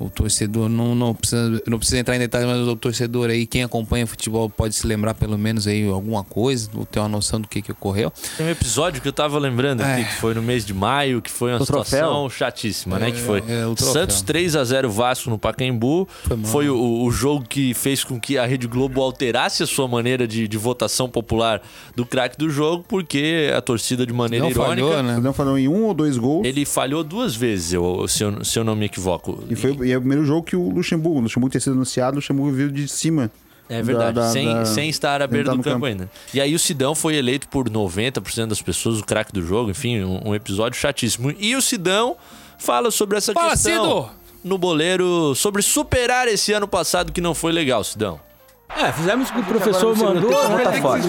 o torcedor não, não, precisa, não precisa entrar em detalhes, mas o torcedor aí, quem acompanha futebol pode se lembrar pelo menos aí alguma coisa, ou ter uma noção do que, que ocorreu. Tem um episódio que eu tava lembrando aqui, É. que foi no mês de maio, que foi uma O situação troféu? chatíssima, né? É, Que foi é, o troféu. Santos 3 a 0 Vasco no Pacaembu. Foi. Foi o, o jogo que fez com que a Rede Globo alterasse a sua maneira de, de votação popular do craque do jogo, porque a torcida, de maneira Não irônica, falhou, né? Estão falando em um ou dois gols. ele falhou duas vezes, eu- se, eu, se eu não me equivoco. E, foi, e é o primeiro jogo que o Luxemburgo, o Luxemburgo ter sido anunciado, o Luxemburgo viu de cima. É verdade, da- da- sem, da- sem estar à beira do no campo, campo. ainda. E aí o Sidão foi eleito por 90% das pessoas o craque do jogo, enfim, um, um episódio chatíssimo. E o Sidão fala sobre essa Fala, questão Cido! no boleiro, sobre superar esse ano passado que não foi legal, Sidão. É, fizemos o que o professor mandou, tempo, né? tá fora.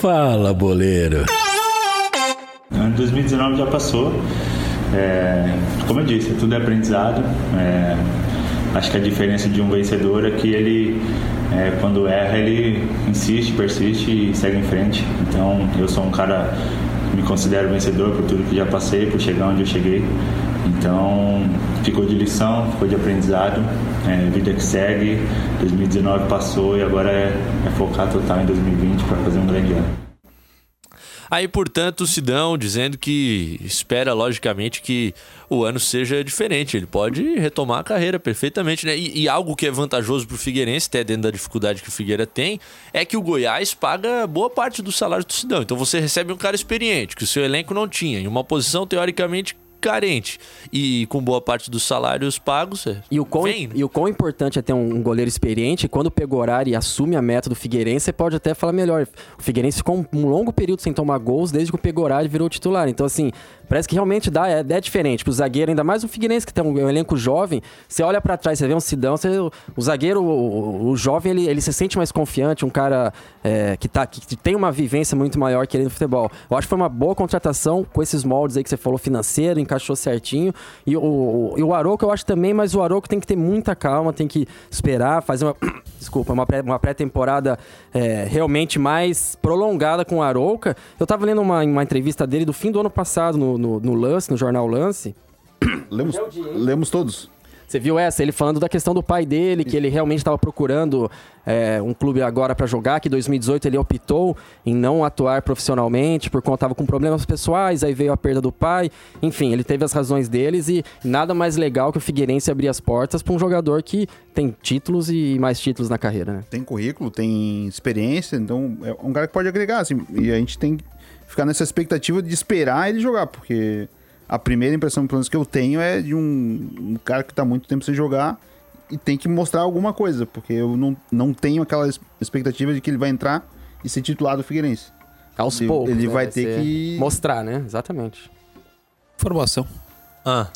Fala, boleiro. Ano 2019 já passou. É, como eu disse, tudo é aprendizado. É, acho que a diferença de um vencedor é que ele, é, quando erra, ele insiste, persiste e segue em frente. Então, eu sou um cara que me considero vencedor por tudo que já passei, por chegar onde eu cheguei. Então, ficou de lição, ficou de aprendizado. É, vida que segue. 2019 passou e agora é, é focar total em 2020 para fazer um grande ano. Aí, portanto, o Sidão dizendo que espera, logicamente, que o ano seja diferente. Ele pode retomar a carreira perfeitamente, né? E, e algo que é vantajoso pro Figueirense, até dentro da dificuldade que o Figueira tem, é que o Goiás paga boa parte do salário do Sidão. Então você recebe um cara experiente, que o seu elenco não tinha, em uma posição teoricamente carente. E com boa parte dos salários pagos, é, E o, quão, vem, né? e o quão importante é ter um, goleiro experiente, quando o Pegorari assume a meta do Figueirense, você pode até falar melhor. O Figueirense ficou um, longo período sem tomar gols desde que o Pegorari virou titular. Então, assim, parece que realmente dá, é, é diferente. Pro zagueiro, ainda mais o Figueirense, que tem um, um elenco jovem, você olha pra trás, você vê um Sidão, você- o zagueiro, o, o- o jovem, ele, ele se sente mais confiante, um cara é, que, tá, que tem uma vivência muito maior que ele no futebol. Eu acho que foi uma boa contratação com esses moldes aí que você falou, financeiro, encaixou certinho. E o, o, o Aroco eu acho também, mas o Aroco tem que ter muita calma, tem que esperar, fazer uma. (coughs) Desculpa, uma pré- uma pré-temporada é, realmente mais prolongada com o Arouca. Eu tava lendo uma, uma entrevista dele do fim do ano passado no, no, no Lance, no jornal Lance. (coughs) Lemos, lemos todos. Você viu essa? Ele falando da questão do pai dele, que ele realmente estava procurando é, um clube agora para jogar, que em 2018 ele optou em não atuar profissionalmente, por conta estava com problemas pessoais, aí veio a perda do pai. Enfim, ele teve as razões deles e nada mais legal que o Figueirense abrir as portas para um jogador que tem títulos e mais títulos na carreira, né? Tem currículo, tem experiência, então é um cara que pode agregar, assim, e a gente tem que ficar nessa expectativa de esperar ele jogar, porque a primeira impressão pelo menos, que eu tenho é de um, um cara que está muito tempo sem jogar e tem que mostrar alguma coisa, porque eu não, não tenho aquela expectativa de que ele vai entrar e ser titular do Figueirense. Aos Ele- poucos. ele né? vai ter que- Mostrar, né? Exatamente. Informação. Ah,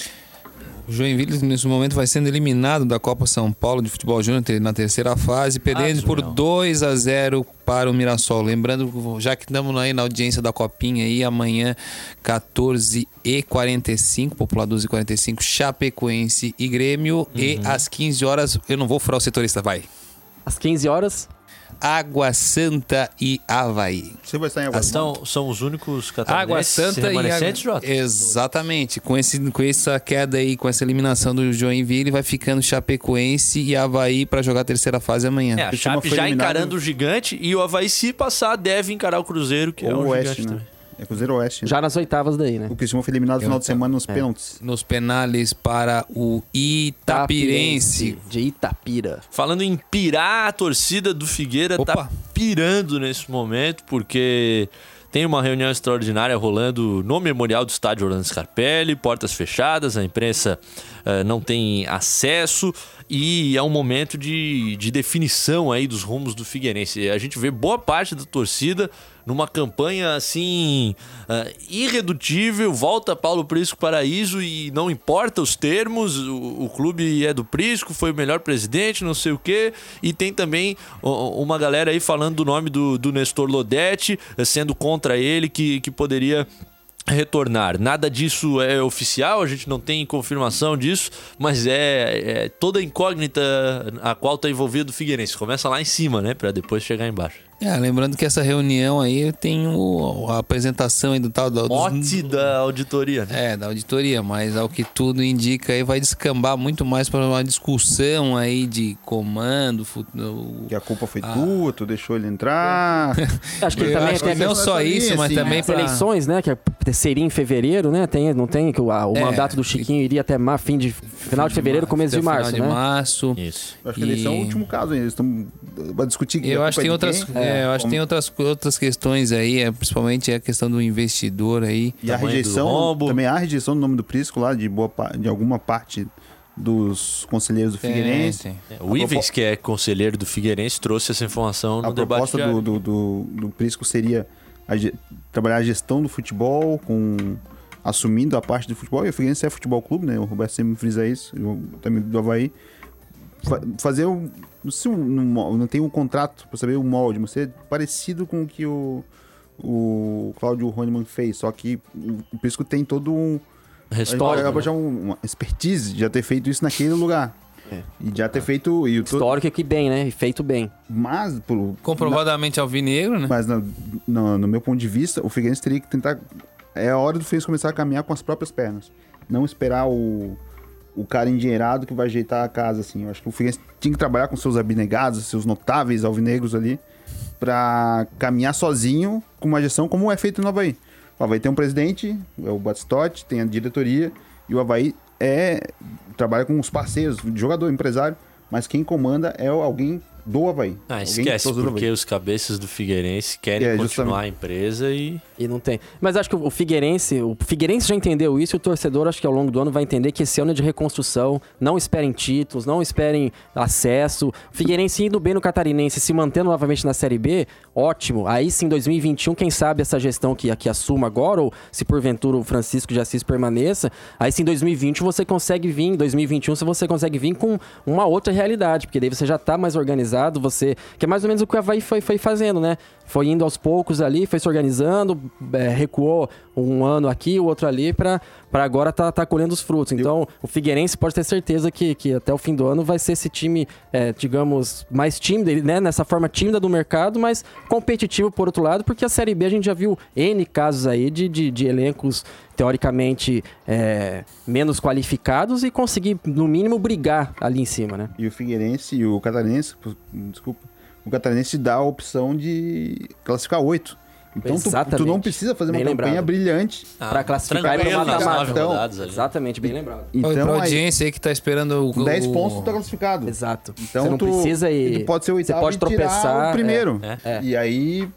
O Joinville, nesse momento, vai sendo eliminado da Copa São Paulo de Futebol Júnior na terceira fase, perdendo Ah, por Junião. 2 a 0 para o Mirassol. Lembrando, já que estamos aí na audiência da Copinha aí, amanhã, 14h45, Popular 12h45, Chapecoense e Grêmio. E às 15 horas, eu não vou furar o setorista, vai. Às 15 horas, Água Santa e Havaí. Você vai estar em alguma são, são os únicos Água Santa e Água... Jota? Exatamente. Com, esse, com essa queda aí, com essa eliminação do Joinville, vai ficando Chapecoense e Havaí para jogar a terceira fase amanhã. É, a Chape já eliminado- encarando o gigante e o Havaí, se passar, deve encarar o Cruzeiro, que é Ou um Oeste, gigante né? também. É Cruzeiro Oeste. né? já nas oitavas daí, né? O Criciúma foi eliminado no final de semana nos pênaltis. Nos penales para o Itapirense. De Itapira. Falando em pirar, a torcida do Figueira Opa. tá pirando nesse momento, porque tem uma reunião extraordinária rolando no Memorial do Estádio Orlando Scarpelli, portas fechadas, a imprensa eh, não tem acesso e é um momento de, de definição aí dos rumos do Figueirense. A gente vê boa parte da torcida numa campanha assim eh, irredutível, volta Paulo Prisco Paraíso e não importa os termos, o, o clube é do Prisco, foi o melhor presidente, não sei o quê, e tem também uma galera aí falando do nome do, do Nestor Lodete, eh, sendo contra ele, que, que poderia retornar. Nada disso é oficial, a gente não tem confirmação disso, mas é, é toda incógnita a qual está envolvido o Figueirense. Começa lá em cima, né, para depois chegar embaixo. É, lembrando que essa reunião aí tem o- a apresentação aí do tal do, dos- Mote da auditoria, né? É, da auditoria, mas ao que tudo indica aí vai descambar muito mais para uma discussão aí de comando, Que a culpa foi Ah. tua, tu deixou ele entrar. (laughs) Acho que ele também acho tem que não só isso, mas assim, também as para eleições, né? Que é- seria em fevereiro, né? Tem, não tem que o, a- o É, mandato do Chiquinho iria até ma- fim de final de fevereiro, começo de final março, de né? março. Isso. Eu acho que a eleição é o último caso ainda. Eles estão pra discutir Eu a acho que tem é de outras, quem. É, eu acho que tem outras, outras questões aí, é, principalmente a questão do investidor aí. E a rejeição, também há rejeição do nome do Prisco lá, de, boa, de alguma parte dos conselheiros do Tem, Figueirense. tem. O Ivens, que é conselheiro do Figueirense, trouxe essa informação no A debate proposta diário. do, do, do, do Prisco seria a trabalhar a gestão do futebol, com assumindo a parte do futebol. E o Figueirense é futebol clube, né? O Roberto sempre frisa isso, eu, também do Havaí. Fa- fazer um. Se um, não, tem um contrato para saber o molde, mas ser parecido com o que o, o Cláudio Honeman fez, só que o, o Prisco tem todo um. Histórico, né? já um- uma expertise de já ter feito isso naquele lugar. É. E já ter feito. E Histórico que bem, né? E feito bem. mas, por, Comprovadamente alvinegro, né? mas no, no, no meu ponto de vista, o Figueirense teria que tentar. É a hora do Figueirense começar a caminhar com as próprias pernas. Não esperar o, o cara endinheirado que vai ajeitar a casa, assim. Eu acho que o Figueirense tinha que trabalhar com seus abnegados, seus notáveis alvinegros ali, pra caminhar sozinho com uma gestão como é feito no Havaí. O Havaí tem um presidente, é o Batistotti, tem a diretoria, e o Havaí é, trabalha com os parceiros, jogador, empresário, mas quem comanda é alguém do Havaí. Ah, esquece, do porque os cabeças do Figueirense querem É, continuar justamente. a empresa e E não tem. Mas acho que o Figueirense, o Figueirense já entendeu isso e o torcedor, acho que ao longo do ano vai entender que esse ano é de reconstrução. Não esperem títulos, não esperem acesso. O Figueirense indo bem no Catarinense, se mantendo novamente na Série B, ótimo. Aí sim, 2021, quem sabe essa gestão que, que assuma agora, ou se porventura o Francisco de Assis permaneça, aí sim, 2020 você consegue vir, em 2021 se você consegue vir com uma outra realidade, porque daí você já tá mais organizado, você. Que é mais ou menos o que o Havaí foi, foi fazendo, né? Foi indo aos poucos ali, foi se organizando, é, recuou um ano aqui, o outro ali, para agora tá, tá colhendo os frutos. Então, o Figueirense pode ter certeza que, que até o fim do ano vai ser esse time, é, digamos, mais tímido, né? Nessa forma tímida do mercado, mas competitivo por outro lado, porque a Série B a gente já viu N casos aí de, de, de elencos teoricamente é, menos qualificados e conseguir, no mínimo, brigar ali em cima, né? E o Figueirense e o Catarinense, desculpa, o Catarinense dá a opção de classificar oito. Então tu, tu, não precisa fazer uma Bem campanha lembrado. brilhante. Pra classificar e pro tranquilo, nas mata-mata. nove Então. Exatamente, bem lembrado. Então, pra aí, audiência aí que tá esperando o. com 10 o- pontos tu tá classificado. Exato. Então você não tu, precisa ir. tu pode ser o Você oitavo pode e tirar tropeçar. o primeiro. é, é. E aí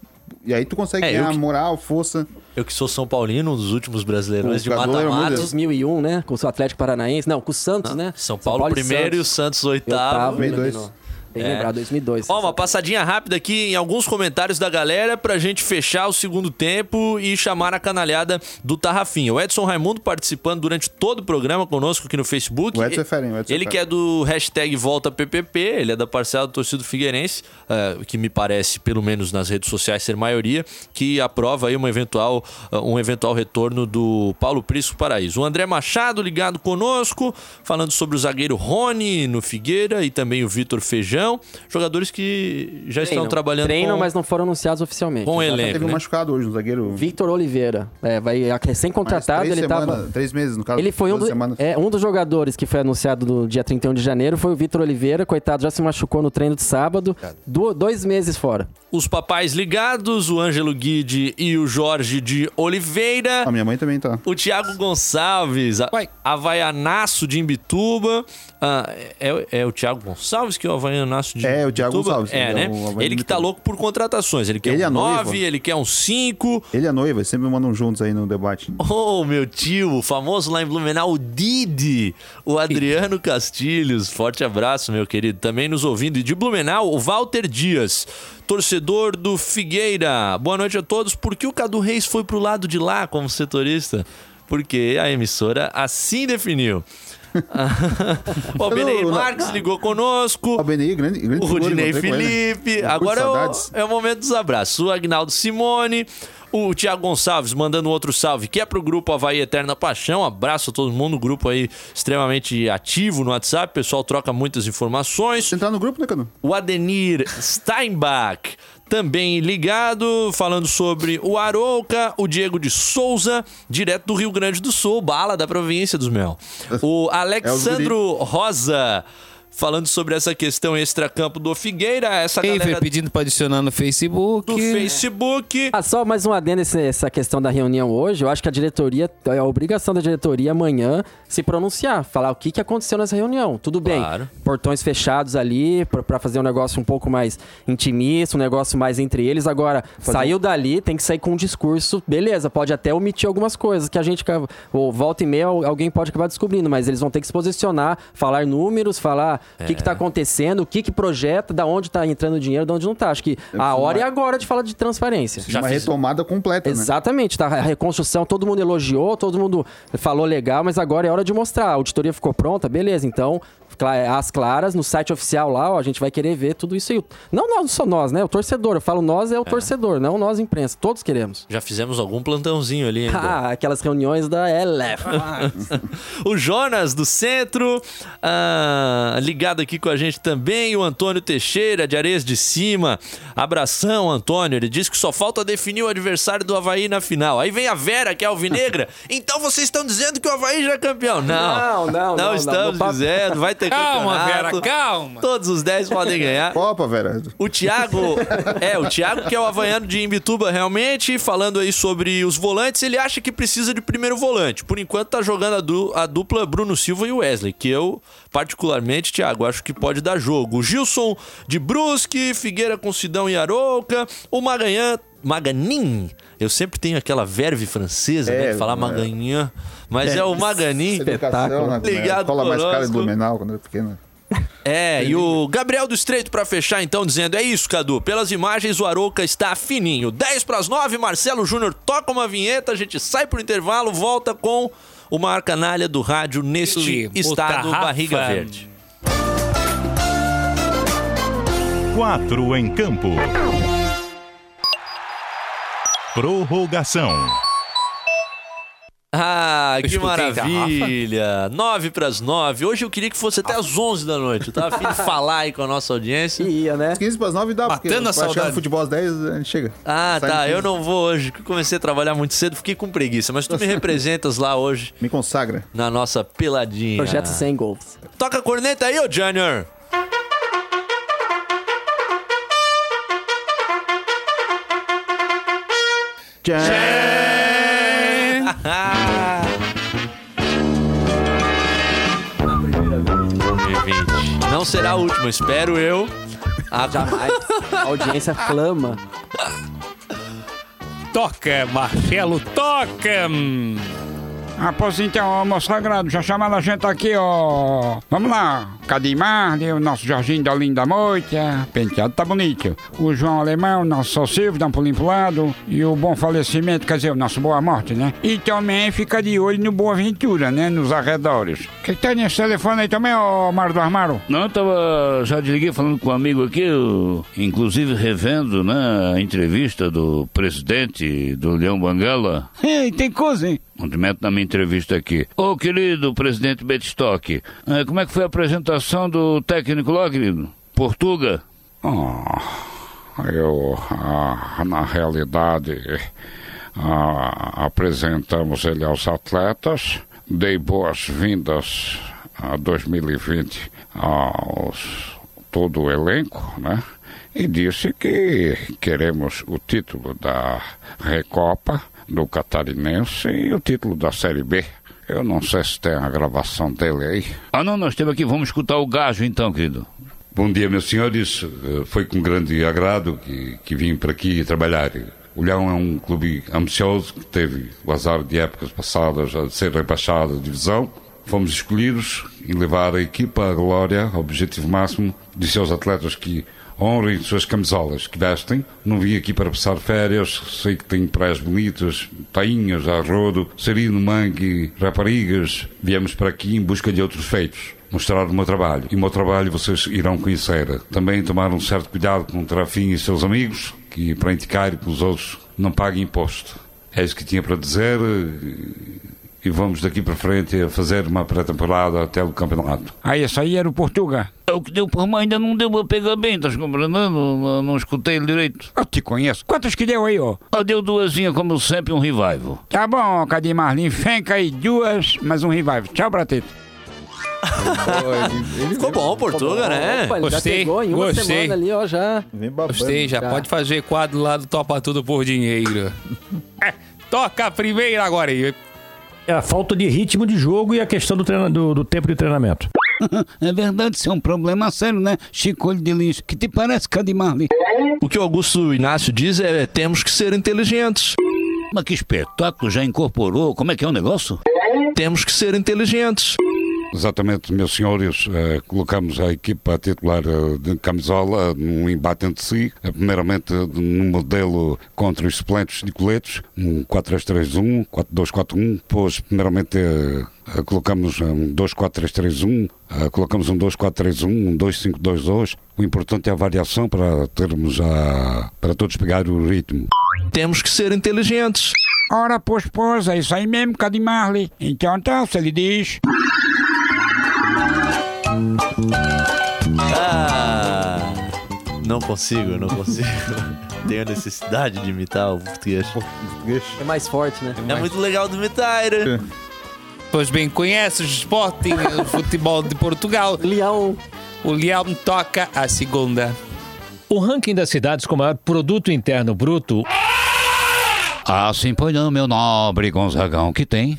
e aí tu consegue É, ganhar que- moral, força. Eu que sou São Paulino, um dos últimos brasileiros de mata-mata. muito- 2001, né? Com o Atlético Paranaense. Não, com o Santos, né? São Paulo, primeiro e o Santos oitavo. oitavo. Bem É. lembrado, 2002. Ó, uma passadinha rápida aqui em alguns comentários da galera pra gente fechar o segundo tempo e chamar a canalhada do Tarrafinha. O Edson Raimundo participando durante todo o programa conosco aqui no Facebook. O Edson é hein? O Edson Ele é que é do hashtag Volta PPP, ele é da parcela do torcido Figueirense, eh, que me parece, pelo menos nas redes sociais, ser maioria, que aprova aí uma eventual, eh, um eventual retorno do Paulo Prisco Paraíso. O André Machado ligado conosco, falando sobre o zagueiro Rony no Figueira e também o Vitor Feijão, jogadores que já estão Treinam. trabalhando Treinam, com, mas não foram anunciados oficialmente. com o Exato. elenco. Teve um né? machucado hoje, um zagueiro. Victor Oliveira. É, vai recém-contratado, três ele semanas, tava. Três meses, no caso. Ele foi um, do- semanas. é, um dos jogadores que foi anunciado no dia 31 de janeiro, foi o Vitor Oliveira. Coitado, já se machucou no treino de sábado. Du- dois meses fora. Os papais ligados, o Ângelo Guide e o Jorge de Oliveira. A minha mãe também tá. O Thiago Gonçalves, a- Vai. Havaianaço de Imbituba. Ah, é, é o Thiago Gonçalves que é o Havaianaço de É, o Thiago? Gonçalves, É, é né? Havaiano ele que tá louco por contratações. Ele quer Ele um é noiva. 9, ele quer um 5. Ele a noiva, sempre mandam juntos aí no debate. (laughs) Oh, meu tio, o famoso lá em Blumenau, o Didi, o Adriano Castilhos. Forte abraço, meu querido. Também nos ouvindo. E de Blumenau, o Walter Dias, torcedor do Figueira. Boa noite a todos. Por que o Cadu Reis foi pro lado de lá como setorista? Porque a emissora assim definiu. (laughs) o Benei. Marques ligou conosco. O Benei, grande, grande O Rudinei ele. Felipe. Agora é o, é o momento dos abraços. O Agnaldo Simone. O Thiago Gonçalves mandando outro salve, que é pro grupo Havaí Eterna Paixão. Abraço a todo mundo, grupo aí extremamente ativo no WhatsApp. O pessoal troca muitas informações. Você entrar no grupo, né, Cadu? O Adenir Steinbach também ligado, falando sobre o Arouca, o Diego de Souza, direto do Rio Grande do Sul, bala da província dos Mel. (laughs) O Alexandro Rosa. Falando sobre essa questão extracampo do Figueira, essa Eifer galera pedindo pra adicionar no Facebook. do Facebook. Ah, só mais um adendo essa questão da reunião hoje. Eu acho que a diretoria, é a obrigação da diretoria amanhã se pronunciar, falar o que, que aconteceu nessa reunião. Tudo bem, Claro. portões fechados ali pra- pra fazer um negócio um pouco mais intimista, um negócio mais entre eles. Agora, saiu dali, tem que sair com um discurso. Beleza, pode até omitir algumas coisas que a gente, ou volta e meia, al- alguém pode acabar descobrindo, mas eles vão ter que se posicionar, falar números, falar o que, que tá acontecendo, o que, que projeta, da onde tá entrando dinheiro, de onde não tá. Acho que a hora é agora de falar de transparência. Já uma fiz- retomada completa, né? Exatamente, tá? A reconstrução, todo mundo elogiou, todo mundo falou legal, mas agora é hora de mostrar. A auditoria ficou pronta, beleza. Então, as claras, no site oficial lá, ó, a gente vai querer ver tudo isso aí. Não nós, só nós, né? O torcedor. Eu falo nós é o torcedor, não nós, imprensa. Todos queremos. Já fizemos algum plantãozinho ali ainda. (laughs) Ah, aquelas reuniões da LF. (laughs) o Jonas do Centro, ah, ligado aqui com a gente também, o Antônio Teixeira de Areias de Cima. Abração, Antônio. Ele disse que só falta definir o adversário do Havaí na final. Aí vem a Vera, que é alvinegra. (laughs) então vocês estão dizendo que o Havaí já é campeão. Não, Não, não, não, não. estamos papo- dizendo. Vai ter Calma, campeonato. Vera, calma. Todos os 10 podem ganhar. (laughs) Copa, Vera. O Thiago, é, o Thiago que é o havaiano de Imbituba realmente, falando aí sobre os volantes, ele acha que precisa de primeiro volante. Por enquanto tá jogando a, du- a dupla Bruno Silva e Wesley, que eu, particularmente, Thiago, acho que pode dar jogo. O Gilson de Brusque, Figueira com Sidão e Arouca, o Maganhã, Maganin, eu sempre tenho aquela verve francesa, né, É, de falar é. Maganhã, mas é, o Maganin. Educação, né? Ligado Escola mais cara. Blumenau, quando era pequeno. (laughs) É, e o Gabriel do Estreito pra fechar então dizendo: "É isso, Cadu. Pelas imagens o Arouca está fininho. 10 pras 9, Marcelo Júnior toca uma vinheta, a gente sai pro intervalo, volta com o maior canalha do rádio neste o estado barriga verde. Quatro em campo. Prorrogação. Ah, que escutei da maravilha! Nove pras nove. Hoje eu queria que fosse até às onze da noite. Eu tava afim de (laughs) falar aí com a nossa audiência. Ia, né? 15 para as 9 dá, porque Matando a vai chegar saudade. no futebol às 10, a gente chega. Ah, Sai tá. Eu 15. não vou hoje, porque eu comecei a trabalhar muito cedo, fiquei com preguiça. Mas tu me (laughs) representas lá hoje Me consagra. na nossa peladinha. Projeto 100 gols. Toca a corneta aí, ô Junior. (laughs) Não será a última, espero eu. Ah, Jamais. A audiência clama. Toca, Marcelo, toca! Ah, pois então, ó, sagrado, já chamaram a gente aqui, ó. Vamos lá. Cadimar, o nosso Jorginho da Linda Moita. Penteado tá bonito. O João Alemão, nosso São Silvio, dá um pulinho pro lado. E o Bom Falecimento, quer dizer, o nosso Boa Morte, né? E também fica de olho no Boa Ventura, né? Nos arredores. O que, que tá nesse telefone aí também, ó, Mário do Armário? Não, eu tava. Já desliguei falando com um amigo aqui, eu, inclusive revendo, né, a entrevista do presidente do Leão Banguela. Ei, tem coisa, hein? Cumprimento na minha entrevista aqui. Ô, querido presidente Betstock, eh, como é que foi a apresentação do técnico lá, querido? Portuga? Ah, eu, ah, na realidade, ah, apresentamos ele aos atletas, dei boas-vindas a 2020 aos todo o elenco, né? E disse que queremos o título da Recopa do Catarinense e o título da Série B. Eu não sei se tem a gravação dele aí. Ah, não, nós temos aqui, vamos escutar o gajo então, querido. Bom dia, meus senhores. Eh, Foi com grande agrado que, que vim para aqui trabalhar. O Leão é um clube ambicioso que teve o azar de épocas passadas a ser rebaixado de divisão. Fomos escolhidos em levar a equipa à glória, ao objetivo máximo de seus atletas que honrem suas camisolas que vestem. Não vim aqui para passar férias, sei que tem praias bonitas, tainhas, arrodo, serino, mangue, raparigas. Viemos para aqui em busca de outros feitos mostrar o meu trabalho. E o meu trabalho vocês irão conhecer. Também tomar um certo cuidado com o Trafim e seus amigos, que para indicar que os outros não paguem imposto. É isso que tinha para dizer. E vamos daqui para frente a fazer uma pré-temporada até o campeonato. Aí, esse aí era o Portuga. É o que deu por mãe, ainda não deu para pegar bem, estás compreendendo? Não, não, não escutei ele direito. Eu te conheço. Quantos que deu aí, ó? Ah, deu duasinha, como sempre, um revival. Tá bom, Cadê Marlin? Fenca aí duas, mais um revival. Tchau, Bratito. Ficou bom, Portuga, né? Opa, ele já Gostei, pegou em uma gostei. semana ali, ó, já. Vem babando. Gostei, já Já. pode fazer quadro lá do Topa Tudo por Dinheiro. (laughs) É, toca a primeira agora aí. É a falta de ritmo de jogo e a questão do, treina- do- do tempo de treinamento. (laughs) É verdade, isso é um problema sério, né? Chico olho de lixo. Que te parece, Cadê Marlin? O que o Augusto Inácio diz é temos que ser inteligentes. Mas que espetáculo, já incorporou? Como é que é o negócio? Temos que ser inteligentes. Exatamente, meus senhores, eh, colocamos a equipa titular eh, de camisola num embate entre si, eh, primeiramente eh, num modelo contra os suplentes de coletes, um 4-3-3-1, 4-2-4-1, depois primeiramente eh, eh, colocamos um 2-4-3-3-1, eh, colocamos um 2-4-3-1, um 2-5-2-2, o importante é a variação para termos a, para todos pegar o ritmo. Temos que ser inteligentes. Ora, pois, pois, é isso aí mesmo, Cadê Marlin? Então, tá, se ele diz. Ah, não consigo, não consigo. (laughs) Tenho a necessidade de imitar o português. É mais forte, né? É muito legal de imitar. né? Pois bem, conhece o Sporting, o futebol de Portugal. Leão. O Leão toca a segunda. O ranking das cidades com maior produto interno bruto. Ah, sim, pois não, meu nobre Gonzagão, que tem?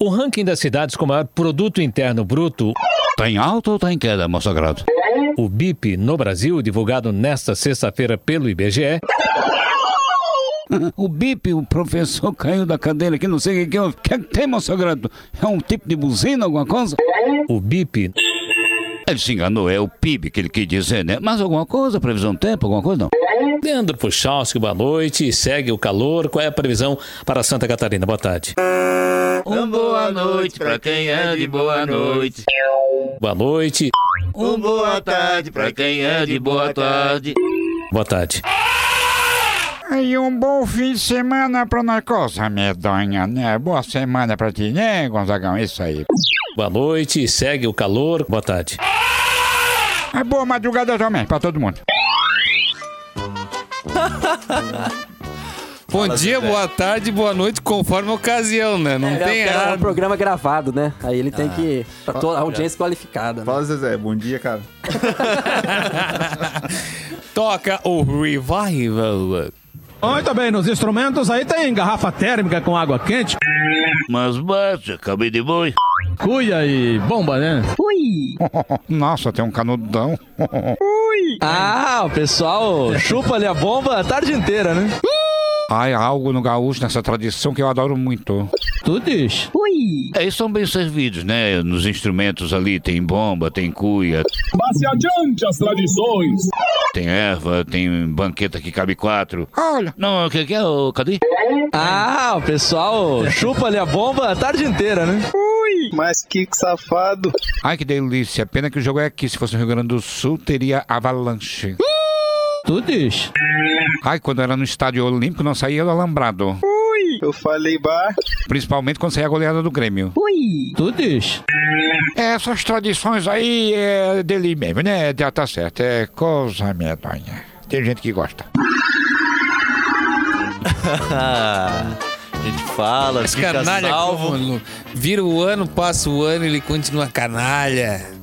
O ranking das cidades com maior produto interno bruto. Tem alta ou tá em queda, meu sagrado? O BIP no Brasil, divulgado nesta sexta-feira pelo IBGE, (laughs) O Bip, o professor caiu da cadeira aqui, não sei o que que que é que tem, meu sagrado? É um tipo de buzina, alguma coisa? o BIP Ele se enganou, é o PIB que ele quis dizer, né? Mas alguma coisa, previsão do tempo, alguma coisa não? Leandro Puchalski, boa noite. Segue o calor. Qual é a previsão para Santa Catarina? Boa tarde. Um boa noite pra quem é de boa noite. Boa noite. Um boa tarde pra quem é de boa tarde. Boa tarde. E um bom fim de semana pra nós. Coisa medonha, né? Boa semana pra ti, né, Gonzagão? Isso aí. Boa noite, segue o calor. Boa tarde. É boa madrugada também, pra todo mundo. Bom dia, boa tarde, boa noite, conforme a ocasião, né? Não É, tem é um errado. programa gravado, né? Aí ele tem que. Pra toda a É. audiência qualificada. Né? Fala, Zezé. Bom dia, cara. (laughs) Toca o Revival. Muito bem, nos instrumentos aí tem garrafa térmica com água quente, Mas bate, acabei de boi. cuia e bomba, né? (laughs) Nossa, tem um canudão. (laughs) Ah, o pessoal chupa ali a bomba a tarde inteira, né? Ai, algo no gaúcho nessa tradição que eu adoro muito. Tu diz. É, eles são bem servidos, né? Nos instrumentos ali tem bomba, tem cuia, Passe adiante as tradições. Tem erva, tem banqueta que cabe quatro. Olha, Não, o que, que é? o cadê? Ah, o pessoal chupa ali a bomba a tarde inteira, né? Mas que safado. ai que delícia. Pena que o jogo é aqui. Se fosse no Rio Grande do Sul, teria avalanche. Tu diz. Ai, quando era no estádio olímpico, não saía do alambrado. Eu falei bar. Principalmente quando saía a goleada do Grêmio. Tu diz. Essas tradições aí é dele mesmo, né? Já tá certo. É coisa medonha. Tem gente que gosta. (laughs) a gente fala, Mas fica canalha, salvo. como vira o ano, passa o ano e ele continua canalha.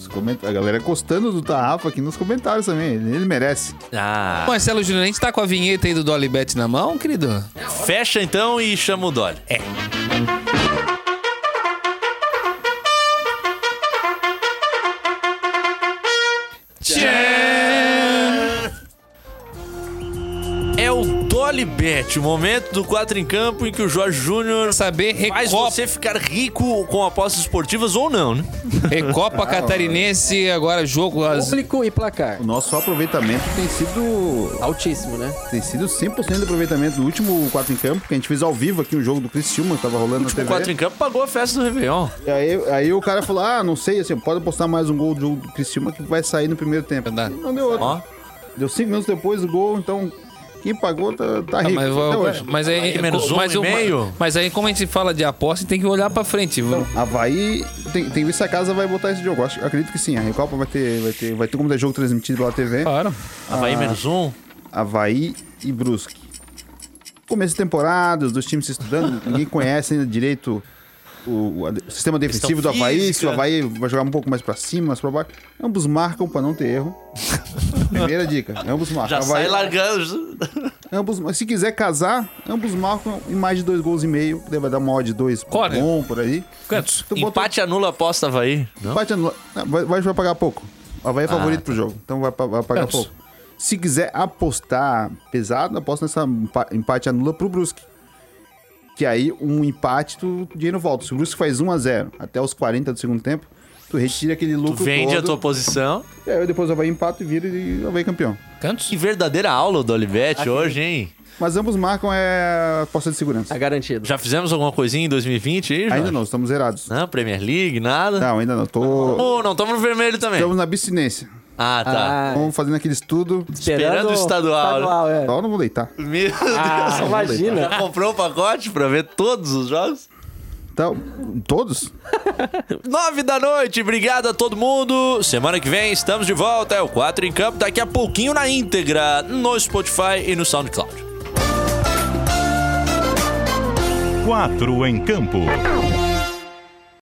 A galera gostando do Tarrafa aqui nos comentários também. Ele merece. Ah, Marcelo Júnior, a gente tá com a vinheta aí do Dolly Bet na mão, querido? fecha então e chama o Dolly. É. É o Bet, o momento do 4 em campo em que o Jorge Júnior Saber faz Recopa, você ficar rico com apostas esportivas ou não, né? Recopa (laughs) Catarinense, agora jogo às Público e placar. O nosso aproveitamento tem sido Altíssimo, né? tem sido 100% de aproveitamento do último 4 em campo, que a gente fez ao vivo aqui um jogo do Criciúma, que tava rolando na O TV. 4 em campo pagou a festa do Réveillon. E aí, aí o cara falou: Ah, não sei, assim, pode apostar mais um gol do jogo do Criciúma que vai sair no primeiro tempo. Não deu outro. Ó. Deu 5 minutos depois do gol, então quem pagou tá, tá Ah, rico. mas, até hoje. mas aí, menos um mas, e o- meio. mas aí, como a gente fala de aposta, tem que olhar pra frente. viu? Havaí, tem, tem que ver se a casa vai botar esse jogo. Acho, acredito que sim. A Recopa vai ter, vai ter, vai ter como ter jogo transmitido pela TV. Claro. Havaí menos um. Havaí e Brusque. Começo de temporada, os dois times se estudando, ninguém conhece ainda direito o, o- o sistema defensivo do Havaí, física. se o Havaí vai jogar um pouco mais pra cima, mais pra baixo. Ambos marcam pra não ter erro. (laughs) Primeira dica, ambos marcam. Já Havaí- sai largando. (laughs) ambos, se quiser casar, ambos marcam em mais de dois gols e meio, vai dar uma odd de dois Corre. bom por aí. Bota- Empate anula a aposta Havaí. Não? Empate anula- vai, vai, vai pagar pouco. O Havaí é favorito pro jogo, então vai, vai pagar Quantos? pouco. Se quiser apostar pesado, aposta nessa empa- empate anula pro Brusque. Que aí um empate, tu, o dinheiro volta. Se o Brusque faz 1x0 até os 40 do segundo tempo, tu retira aquele Tu lucro vende a todo. tua posição. E aí depois o Havaí empata e vira e o Havaí campeão. Quantos? Que verdadeira aula do Olivete hoje, hein? Mas ambos marcam é aposta de segurança. Tá garantido. Já fizemos alguma coisinha em 2020 aí? Ainda não, estamos zerados. Não, Premier League, nada. Não, ainda não. Tô... Oh, não, estamos no vermelho também. Estamos na abstinência. Ah, tá. Ah, Estamos fazendo aquele estudo. Esperando o estadual, estadual, é. Só não vou deitar. Meu Ah, Deus. imagina. Já comprou o pacote pra ver todos os jogos? Então, todos? (laughs) Nove da noite, obrigado a todo mundo. Semana que vem estamos de volta. É o 4 em campo, daqui a pouquinho na íntegra, no Spotify e no SoundCloud. 4 em campo.